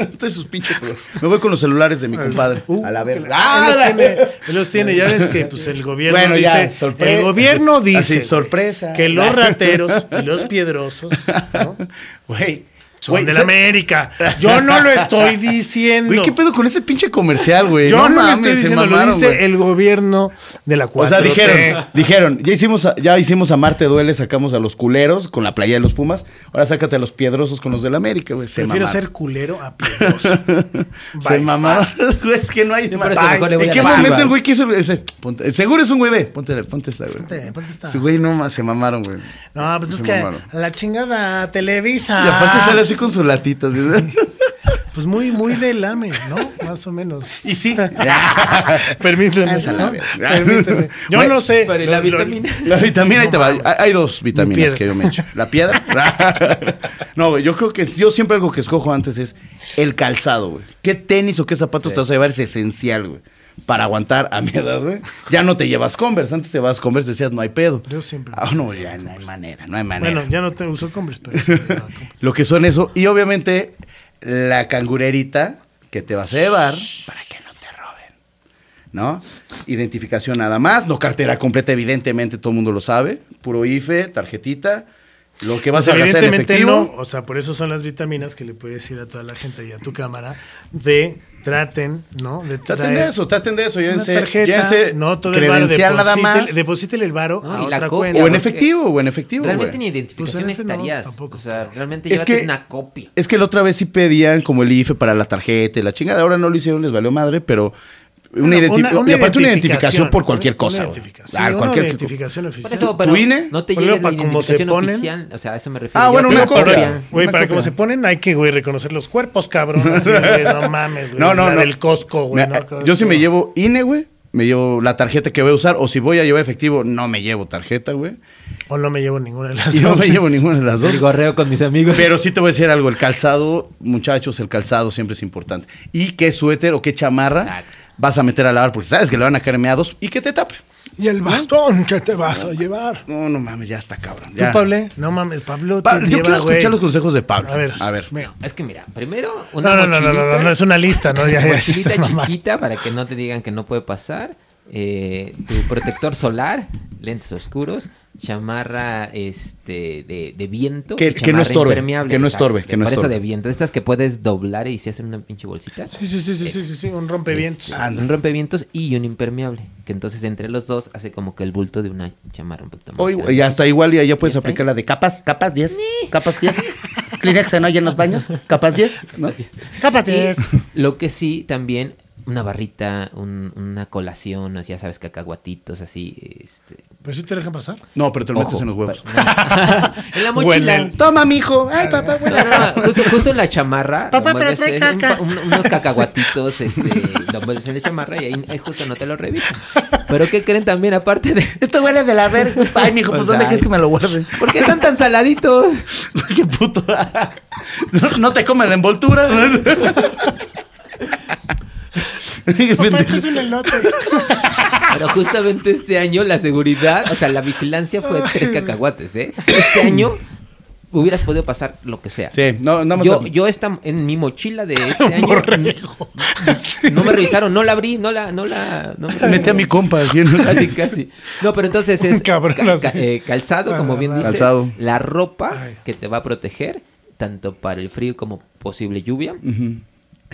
Entonces [laughs] sus pinches... Me voy con los celulares de mi compadre. Uh, a la verga. Ah, ¡Ah, él los tiene, él los tiene, ya ves que pues el gobierno Bueno, ya, dice, sorpresa. el gobierno [laughs] dice Así, sorpresa. que los rateros y los piedrosos ¿no? Güey. Son güey, de la ¿sabes- América. Yo no lo estoy [laughs] diciendo. Güey, ¿qué pedo con ese pinche comercial, güey? Yo no, lo mames, estoy se diciendo, lo mamaron, dice güey. el gobierno de la 4 O sea, dijeron, dijeron, ya hicimos, a, ya hicimos a Marte Duele, sacamos a los culeros con la playa de los Pumas, ahora sácate a los piedrosos con los del América, güey. Se Prefiero mamaron. ser culero a piedroso. [laughs] Se mamaron. [laughs] Güey, es que no hay ¿En qué momento el güey quiso ese? ponte- seguro es un güey de. Ponte, ponte esta, güey. Ponte, ponte esta. Sí, güey, no más, se mamaron, güey. No, pues es que mamaron. la chingada Televisa. Y aparte sale así con su latita. ¿sí? Pues muy, muy de lame, ¿no? Más o menos. [laughs] y sí. [laughs] Permíteme. Esa la ¿no? Permíteme. Yo no sé. Pero ¿y la vitamina? La vitamina, ahí te va. Hay, dos Mi vitaminas que yo me echo. La piedra. [laughs] no, güey, yo creo que yo siempre algo que escojo antes es el calzado, güey. ¿Qué tenis o qué zapatos te vas a llevar? Es esencial, güey. Para aguantar a mi edad, güey. Ya no te llevas Converse. Antes te vas Converse, decías, no hay pedo. Yo siempre. Ah, no, ya no hay manera, no hay manera. Bueno, ya no te uso Converse, pero sí, [laughs] Lo que son eso. Y obviamente la cangurerita que te vas a llevar para que no te roben. ¿No? Identificación nada más. No cartera completa, evidentemente, todo el mundo lo sabe. Puro IFE, tarjetita. Lo que vas Pues a gastar en evidentemente efectivo. no, o sea, por eso son las vitaminas que le puedes decir a toda la gente y a tu cámara de traten, ¿no? De Traten de eso, traten de eso. una Llévense, tarjeta, llévense no todo el varo, nada más. deposítele- el varo No, a y la otra copia, cuenta. O en efectivo, o en efectivo, Realmente ni identificación Pues en ese no, o sea, realmente Es llévate que- una copia. Es que la otra vez sí pedían como el IFE para la tarjeta y la chingada. Ahora no lo hicieron, les valió madre, pero una, Bueno, identi- una- una y aparte una identificación por cualquier cosa. identificación, Ah, una cualquier identificación Por oficial. eso, pero ¿Tu INE? no te lleves la para cómo se identificación ponen. oficial. O sea, a eso me refiero. Ah, bueno, una copia. Güey, para cómo se ponen hay que, güey, reconocer los cuerpos, cabrón. [laughs] Así, no mames, güey. No, no, La no. del Costco, güey. ¿no? Yo sí me llevo INE, güey. Me llevo la tarjeta que voy a usar. O si voy a llevar efectivo, no me llevo tarjeta, güey. O no me llevo ninguna de las Y no dos. me llevo ninguna de las dos. El gorreo con mis amigos. Pero sí te voy a decir algo. El calzado, muchachos, el calzado siempre es importante. Y qué suéter o qué chamarra Exacto. Vas a meter a lavar. Porque sabes que le van a caer meados y que te tape. Y el bastón que te vas a llevar. No, no mames, ya está cabrón. ¿Tú, ya. Pablo? No mames, Pablo Pa- te yo lleva, quiero escuchar güey. los consejos de Pablo. A ver, A ver. mira. Es que mira, primero una No, no, no, no, no, no, no, es una lista, ¿no? Ya, ya, está mamá. chiquita para que no te digan que no puede pasar. eh, tu protector solar, lentes oscuros, chamarra este de, de viento. Que- y que no estorbe, impermeable, que no exacto, estorbe, que no Por eso estorbe. de viento, estas que puedes doblar y se hacen una pinche bolsita. Sí, sí, sí, sí, sí, sí, sí, un rompevientos. Es un rompevientos y un impermeable. Que entonces entre los dos hace como que el bulto de una chamarra un poquito más. Hoy, grande. ya está igual y ya puedes aplicar la de capas, capas 10, capas 10. [laughs] Kleenex ¿no? allá en los baños, capas 10. ¿no? Capaz Y Lo que sí, también una barrita, un- una colación, así, ya sabes, cacahuatitos, así. Este, ¿Pero sí te dejan pasar? No, pero te lo metes en los huevos. [laughs] en la mochila. Huelen. Toma, mijo. Ay, papá, No, no, no, justo, justo en la chamarra. Papá, pero trae un un- unos cacahuatitos, este, lo mueves en la chamarra y ahí, ahí justo no te lo revisan. Pero ¿qué creen también aparte de...? [laughs] Esto huele de la verga. Ay, mijo, pues [laughs] O ¿dónde quieres que me lo guarde? ¿Por qué están tan saladitos? Qué puto. No, no te come la envoltura. Un elote. Pero justamente este año la seguridad, o sea, la vigilancia fue tres cacahuates, ¿eh? Este año hubieras podido pasar lo que sea. Sí, no, nada más. Yo, yo esta, en mi mochila de este [laughs] año [laughs] no me revisaron, no la abrí, no la, no la, no me- Metí a mi compa. casi, casi. No, pero entonces es Cabrón, ca- así. ca- eh, calzado, como bien dices, Calzado. la ropa Ay. que te va a proteger tanto para el frío como posible lluvia.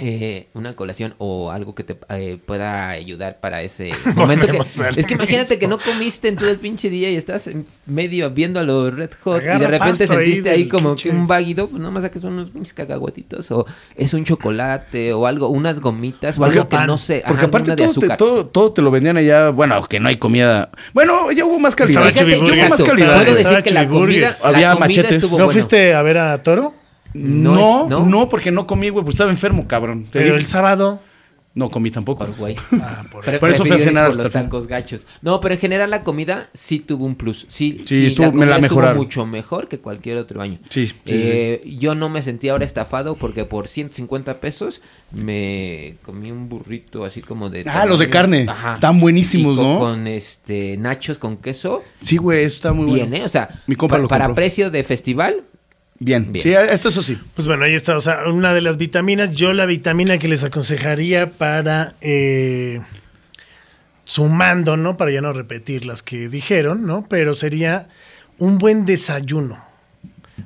Eh, una colación o algo que te eh, pueda ayudar para ese [laughs] momento. que- es que imagínate mismo. que no [laughs] comiste en todo el pinche día y estás en medio viendo a los Red Hot y de repente ahí sentiste ahí, como pinche- que un váguido, pues nada más saques unos pinches cacahuatitos o es un chocolate o algo, unas gomitas o algo que no sé. Porque ajá, aparte de todo te, todo, todo te lo vendían allá. Bueno, que no hay comida. Bueno, ya hubo más calidad. Estaba Fíjate, hubo más calidad. Puedo decir que la comida, la Había comida machetes. ¿No fuiste a ver a Toro? No No, es- no, no. porque no comí, güey, pues estaba enfermo, cabrón. Te Pero dije. el sábado. No comí tampoco. Por güey. Ah, por Pero [laughs] Por eso fui a cenar por los tacos gachos. No, pero en general la comida sí tuvo un plus. Sí, Sí, estuvo- me comida la estuvo mejoraron. mucho mejor que cualquier otro año. Sí, sí, Eh, Yo no me sentí ahora estafado porque por 150 pesos me comí un burrito así como de... Ah, los de carne. Tan buenísimos, con, ¿no? Con este nachos con queso. Sí, güey, está muy bien, bueno. ¿eh? O sea, Mi compa pa- lo para compró. precio de festival, Bien. Bien. Sí, esto eso sí. Pues bueno, ahí está. O sea, una de las vitaminas. Yo la vitamina que les aconsejaría para. eh, sumando, ¿no? Para ya no repetir las que dijeron, ¿no? Pero sería un buen desayuno.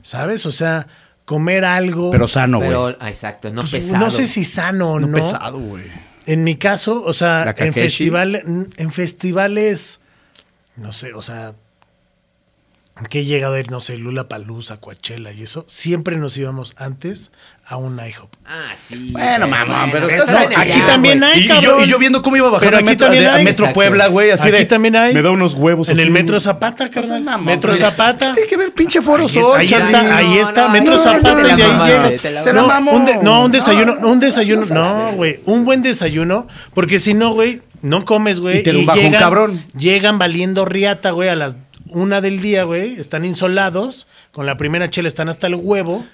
¿Sabes? O sea, comer algo. Pero sano, güey. ah, exacto, no pues, pesado. no sé si sano o no, no. pesado, güey. En mi caso, o sea, en, festival, en festivales, no sé, o sea, que he llegado a ir, no sé, Lula Palusa, Coachella y eso, siempre nos íbamos antes a un IHOP. Ah, sí. Bueno, mamá, pero estás aquí también güey. hay, Y, y yo, cabrón. y yo viendo cómo iba Pero a aquí Metro, también de- a hay. Metro Exacto. Puebla, güey, así Aquí de... también hay. Me da unos huevos En así. el Metro Zapata, Pues, carnal. Metro pues, Zapata. Tiene que ver pinche foro Ahí está, ahí Sol, está, ahí está, No, Metro no, Zapata y de ahí llegas. Se la No, mamó. un de- no, un desayuno, No, un desayuno, no, güey, un buen desayuno, porque si no, güey, no comes, güey, Y te da un bajón cabrón. llegan valiendo riata, güey, a las una del día, güey, están insolados, con la primera chela están hasta el huevo,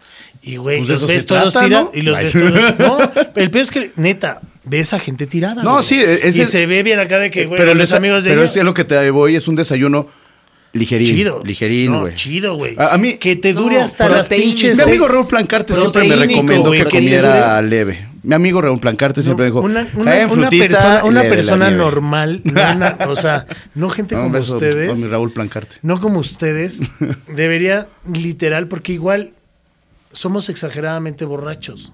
y güey, Pues los ves todos tirados, ¿no? y los Ay, ves todos, [laughs] no, el peor es que, neta, ves a gente tirada, No, sí, ese- y se ve bien acá de que, güey, pero los amigos de pero ellos- es lo que te voy, es un desayuno ligerín. Chido. Ligerín, No, güey. chido, güey. A- a mí- Que te dure No, hasta las pinches. Mi amigo Raúl Plancarte siempre me recomendó que comiera leve. Mi amigo Raúl Plancarte siempre me dijo, Una, una- "Eh, persona, y una leve la persona nieve". normal, no una- [laughs] o sea, no gente No, como beso ustedes, a mi Raúl Plancarte. no como ustedes, [laughs] debería literal, porque igual somos exageradamente borrachos.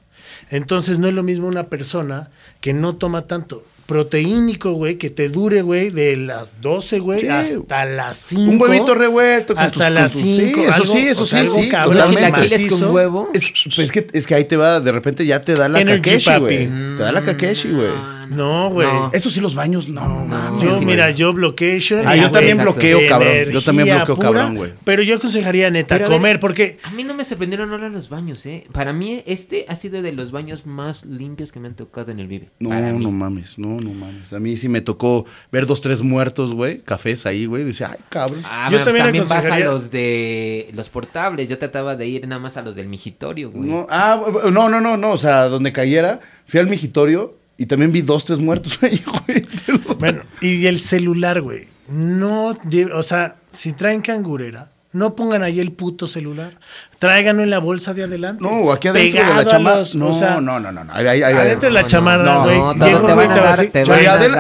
Entonces no es lo mismo una persona que no toma tanto proteínico, güey, que te dure, güey, de las 12, güey, Sí. hasta las 5. Un huevito revuelto con Hasta tus- las con tus- 5. sí, eso sí, eso sí, sí, Unos totalmente. chilaquiles con huevo. Es, pues es que, es que ahí te va, de repente ya te da la Energy, Kakeshi, güey. Te da la Kakeshi, güey. No, güey. No. Eso sí, los baños, no, mames. Yo, güey. mira, yo bloqueation. Ah, yo güey, también exacto. bloqueo, cabrón. Yo también bloqueo, pura, cabrón, güey. Pero yo aconsejaría, neta, Pero a ver, comer, porque A mí no me sorprendieron ahora los baños, ¿eh? Para mí este ha sido de los baños más limpios que me han tocado en el Vive. No, Para mí. no mames, no, no mames. A mí sí me tocó ver dos, tres muertos, güey, cafés ahí, güey. Decía, ay, cabrón. Ah, Yo pues también también, vas a aconsejaría- los de los portables. Yo trataba de ir nada más a los del migitorio, güey. No, ah, no, no, no, no, o sea, donde cayera, fui al migitorio y también vi dos, tres muertos ahí, [laughs] güey. lo- Bueno, y el celular, güey. No, o sea, si traen cangurera, no pongan ahí el puto celular. Tráiganlo en la bolsa de adelante. No, aquí adentro de Pegado la a chamarra. los- No, o sea, no, no, no, no. Ahí, ahí, ahí, Adentro de la No, chamarra, no, güey. no, dar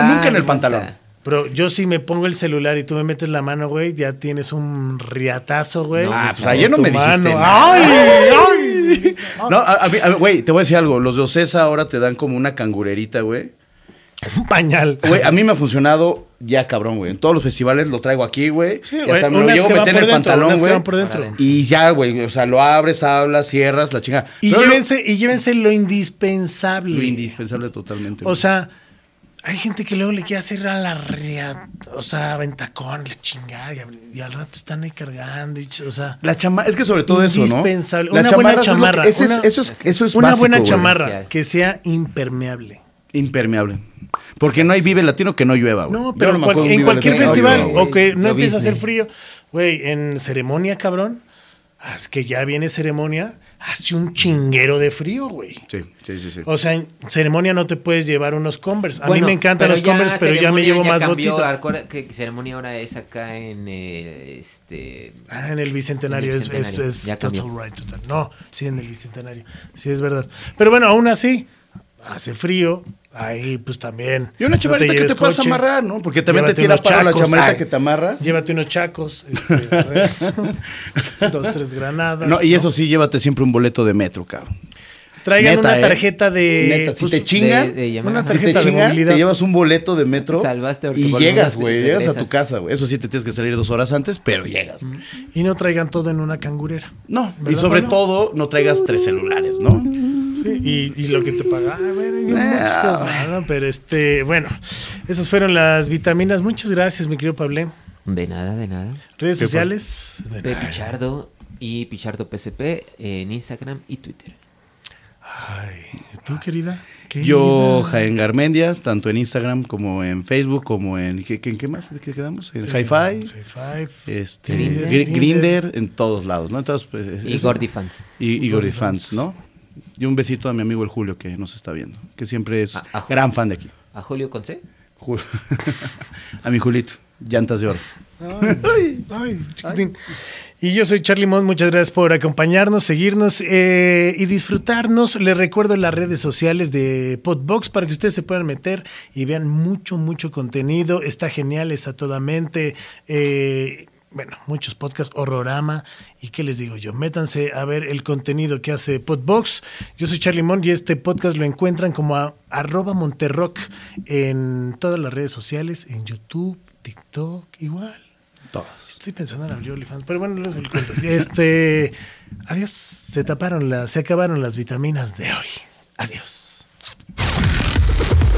nunca en el pantalón. Pero yo sí me pongo el celular y tú me metes la mano, güey, ya tienes un riatazo, güey. Ah, pues ayer no me dijiste mano. nada. ¡Ay! [laughs] No, a, mí- güey, te voy a decir algo. Los de Ocesa ahora te dan como una cangurerita, güey. Un pañal. Güey, a mí me ha funcionado ya cabrón, güey. En todos los festivales lo traigo aquí, güey. Sí, y hasta me lo llevo a meter en el pantalón, güey. Y ya, güey, o sea, lo abres, hablas, cierras, la chingada. Y Pero lo- llévense, y llévense lo indispensable. Lo indispensable totalmente. O güey. sea, hay gente que luego le quiere hacer a la rea, o sea, ventacón, la chingada, y, al- y al rato están ahí cargando, y, o sea, La chamarra, es que sobre todo eso, ¿no? indispensable. La Una buena es chamarra. es- una- eso es, eso es una básico, buena chamarra que sea impermeable. Impermeable. Porque no hay vive latino que no llueva, güey. No, pero me cual- en cualquier Latino no festival, llueva, o que no empieza a hacer frío, güey, en ceremonia, cabrón, haz que ya viene ceremonia, hace un chinguero de frío, güey. Sí, sí, sí, sí. O sea, en ceremonia no te puedes llevar unos Converse. A Bueno, mí me encantan los Converse, pero ya me llevo ya más cambió, botito. acuerda que ceremonia ahora es acá en eh, este Ah, en el bicentenario, En el es- Bicentenario, es, es, ya cambió. total right, total. No, sí, en el bicentenario. Sí, es verdad. Pero bueno, aún así, hace frío. Ahí, pues también. Y una no chamarrita que lleves te puedas amarrar, ¿no? Porque también Llévate te tira unos paro la chamarrita Ay, que te amarras. Llévate unos chacos. este, [laughs] dos, tres granadas. No, y eso sí, llévate siempre un boleto de metro, cabrón. Traigan Neta, una ¿eh? tarjeta de. Neta, si pues, te chingan, de- de llamar. una si te tarjeta de te llevas un boleto de metro Salvaste y llegas, güey. Llegas a tu casa, güey. Eso sí, te tienes que salir dos horas antes, pero llegas. Y no traigan todo en una cangurera. No, y ¿Verdad, sobre todo, no traigas tres celulares, ¿no? Sí, y, y lo que te paga. ah, bueno. Pero este, bueno, esas fueron las vitaminas. Muchas gracias, mi querido Pablé. De nada, de nada. Redes sociales. De P. nada. Pichardo y Pichardo PSP en Instagram y Twitter. Ay, ¿tú, querida? Yo. Jaén Garmendia, tanto en Instagram como en Facebook, como en. ¿Qué, qué, qué más? ¿De qué quedamos? En Hi-Fi, High five. este, Grindr. Gri- Grindr. Grinder, en todos lados, ¿no? Entonces, pues, es- Y es- Gordy Fans. Y, y Gordy Fans. Fans, ¿no? Y un besito a mi amigo el Julio que nos está viendo, que siempre es A- a Ju- gran fan de aquí. ¿A Julio con C? Ju- [laughs] a mi Julito, llantas de oro. Ay, ay, chiquitín. Y yo soy Charlie Mont, muchas gracias por acompañarnos, seguirnos eh, y disfrutarnos. Les recuerdo las redes sociales de Podbox para que ustedes se puedan meter y vean mucho, mucho contenido. Está genial, está toda mente. eh, bueno, muchos podcasts, horrorama. ¿Y qué les digo yo? Métanse a ver el contenido que hace Podbox. Yo soy Charlie Mont y este podcast lo encuentran como a, arroba Monterrock en todas las redes sociales, en YouTube, TikTok, igual. Todas. Estoy pensando en abrir OnlyFans, pero bueno, les cuento. Este, adiós. Se taparon las, se acabaron las vitaminas de hoy. Adiós.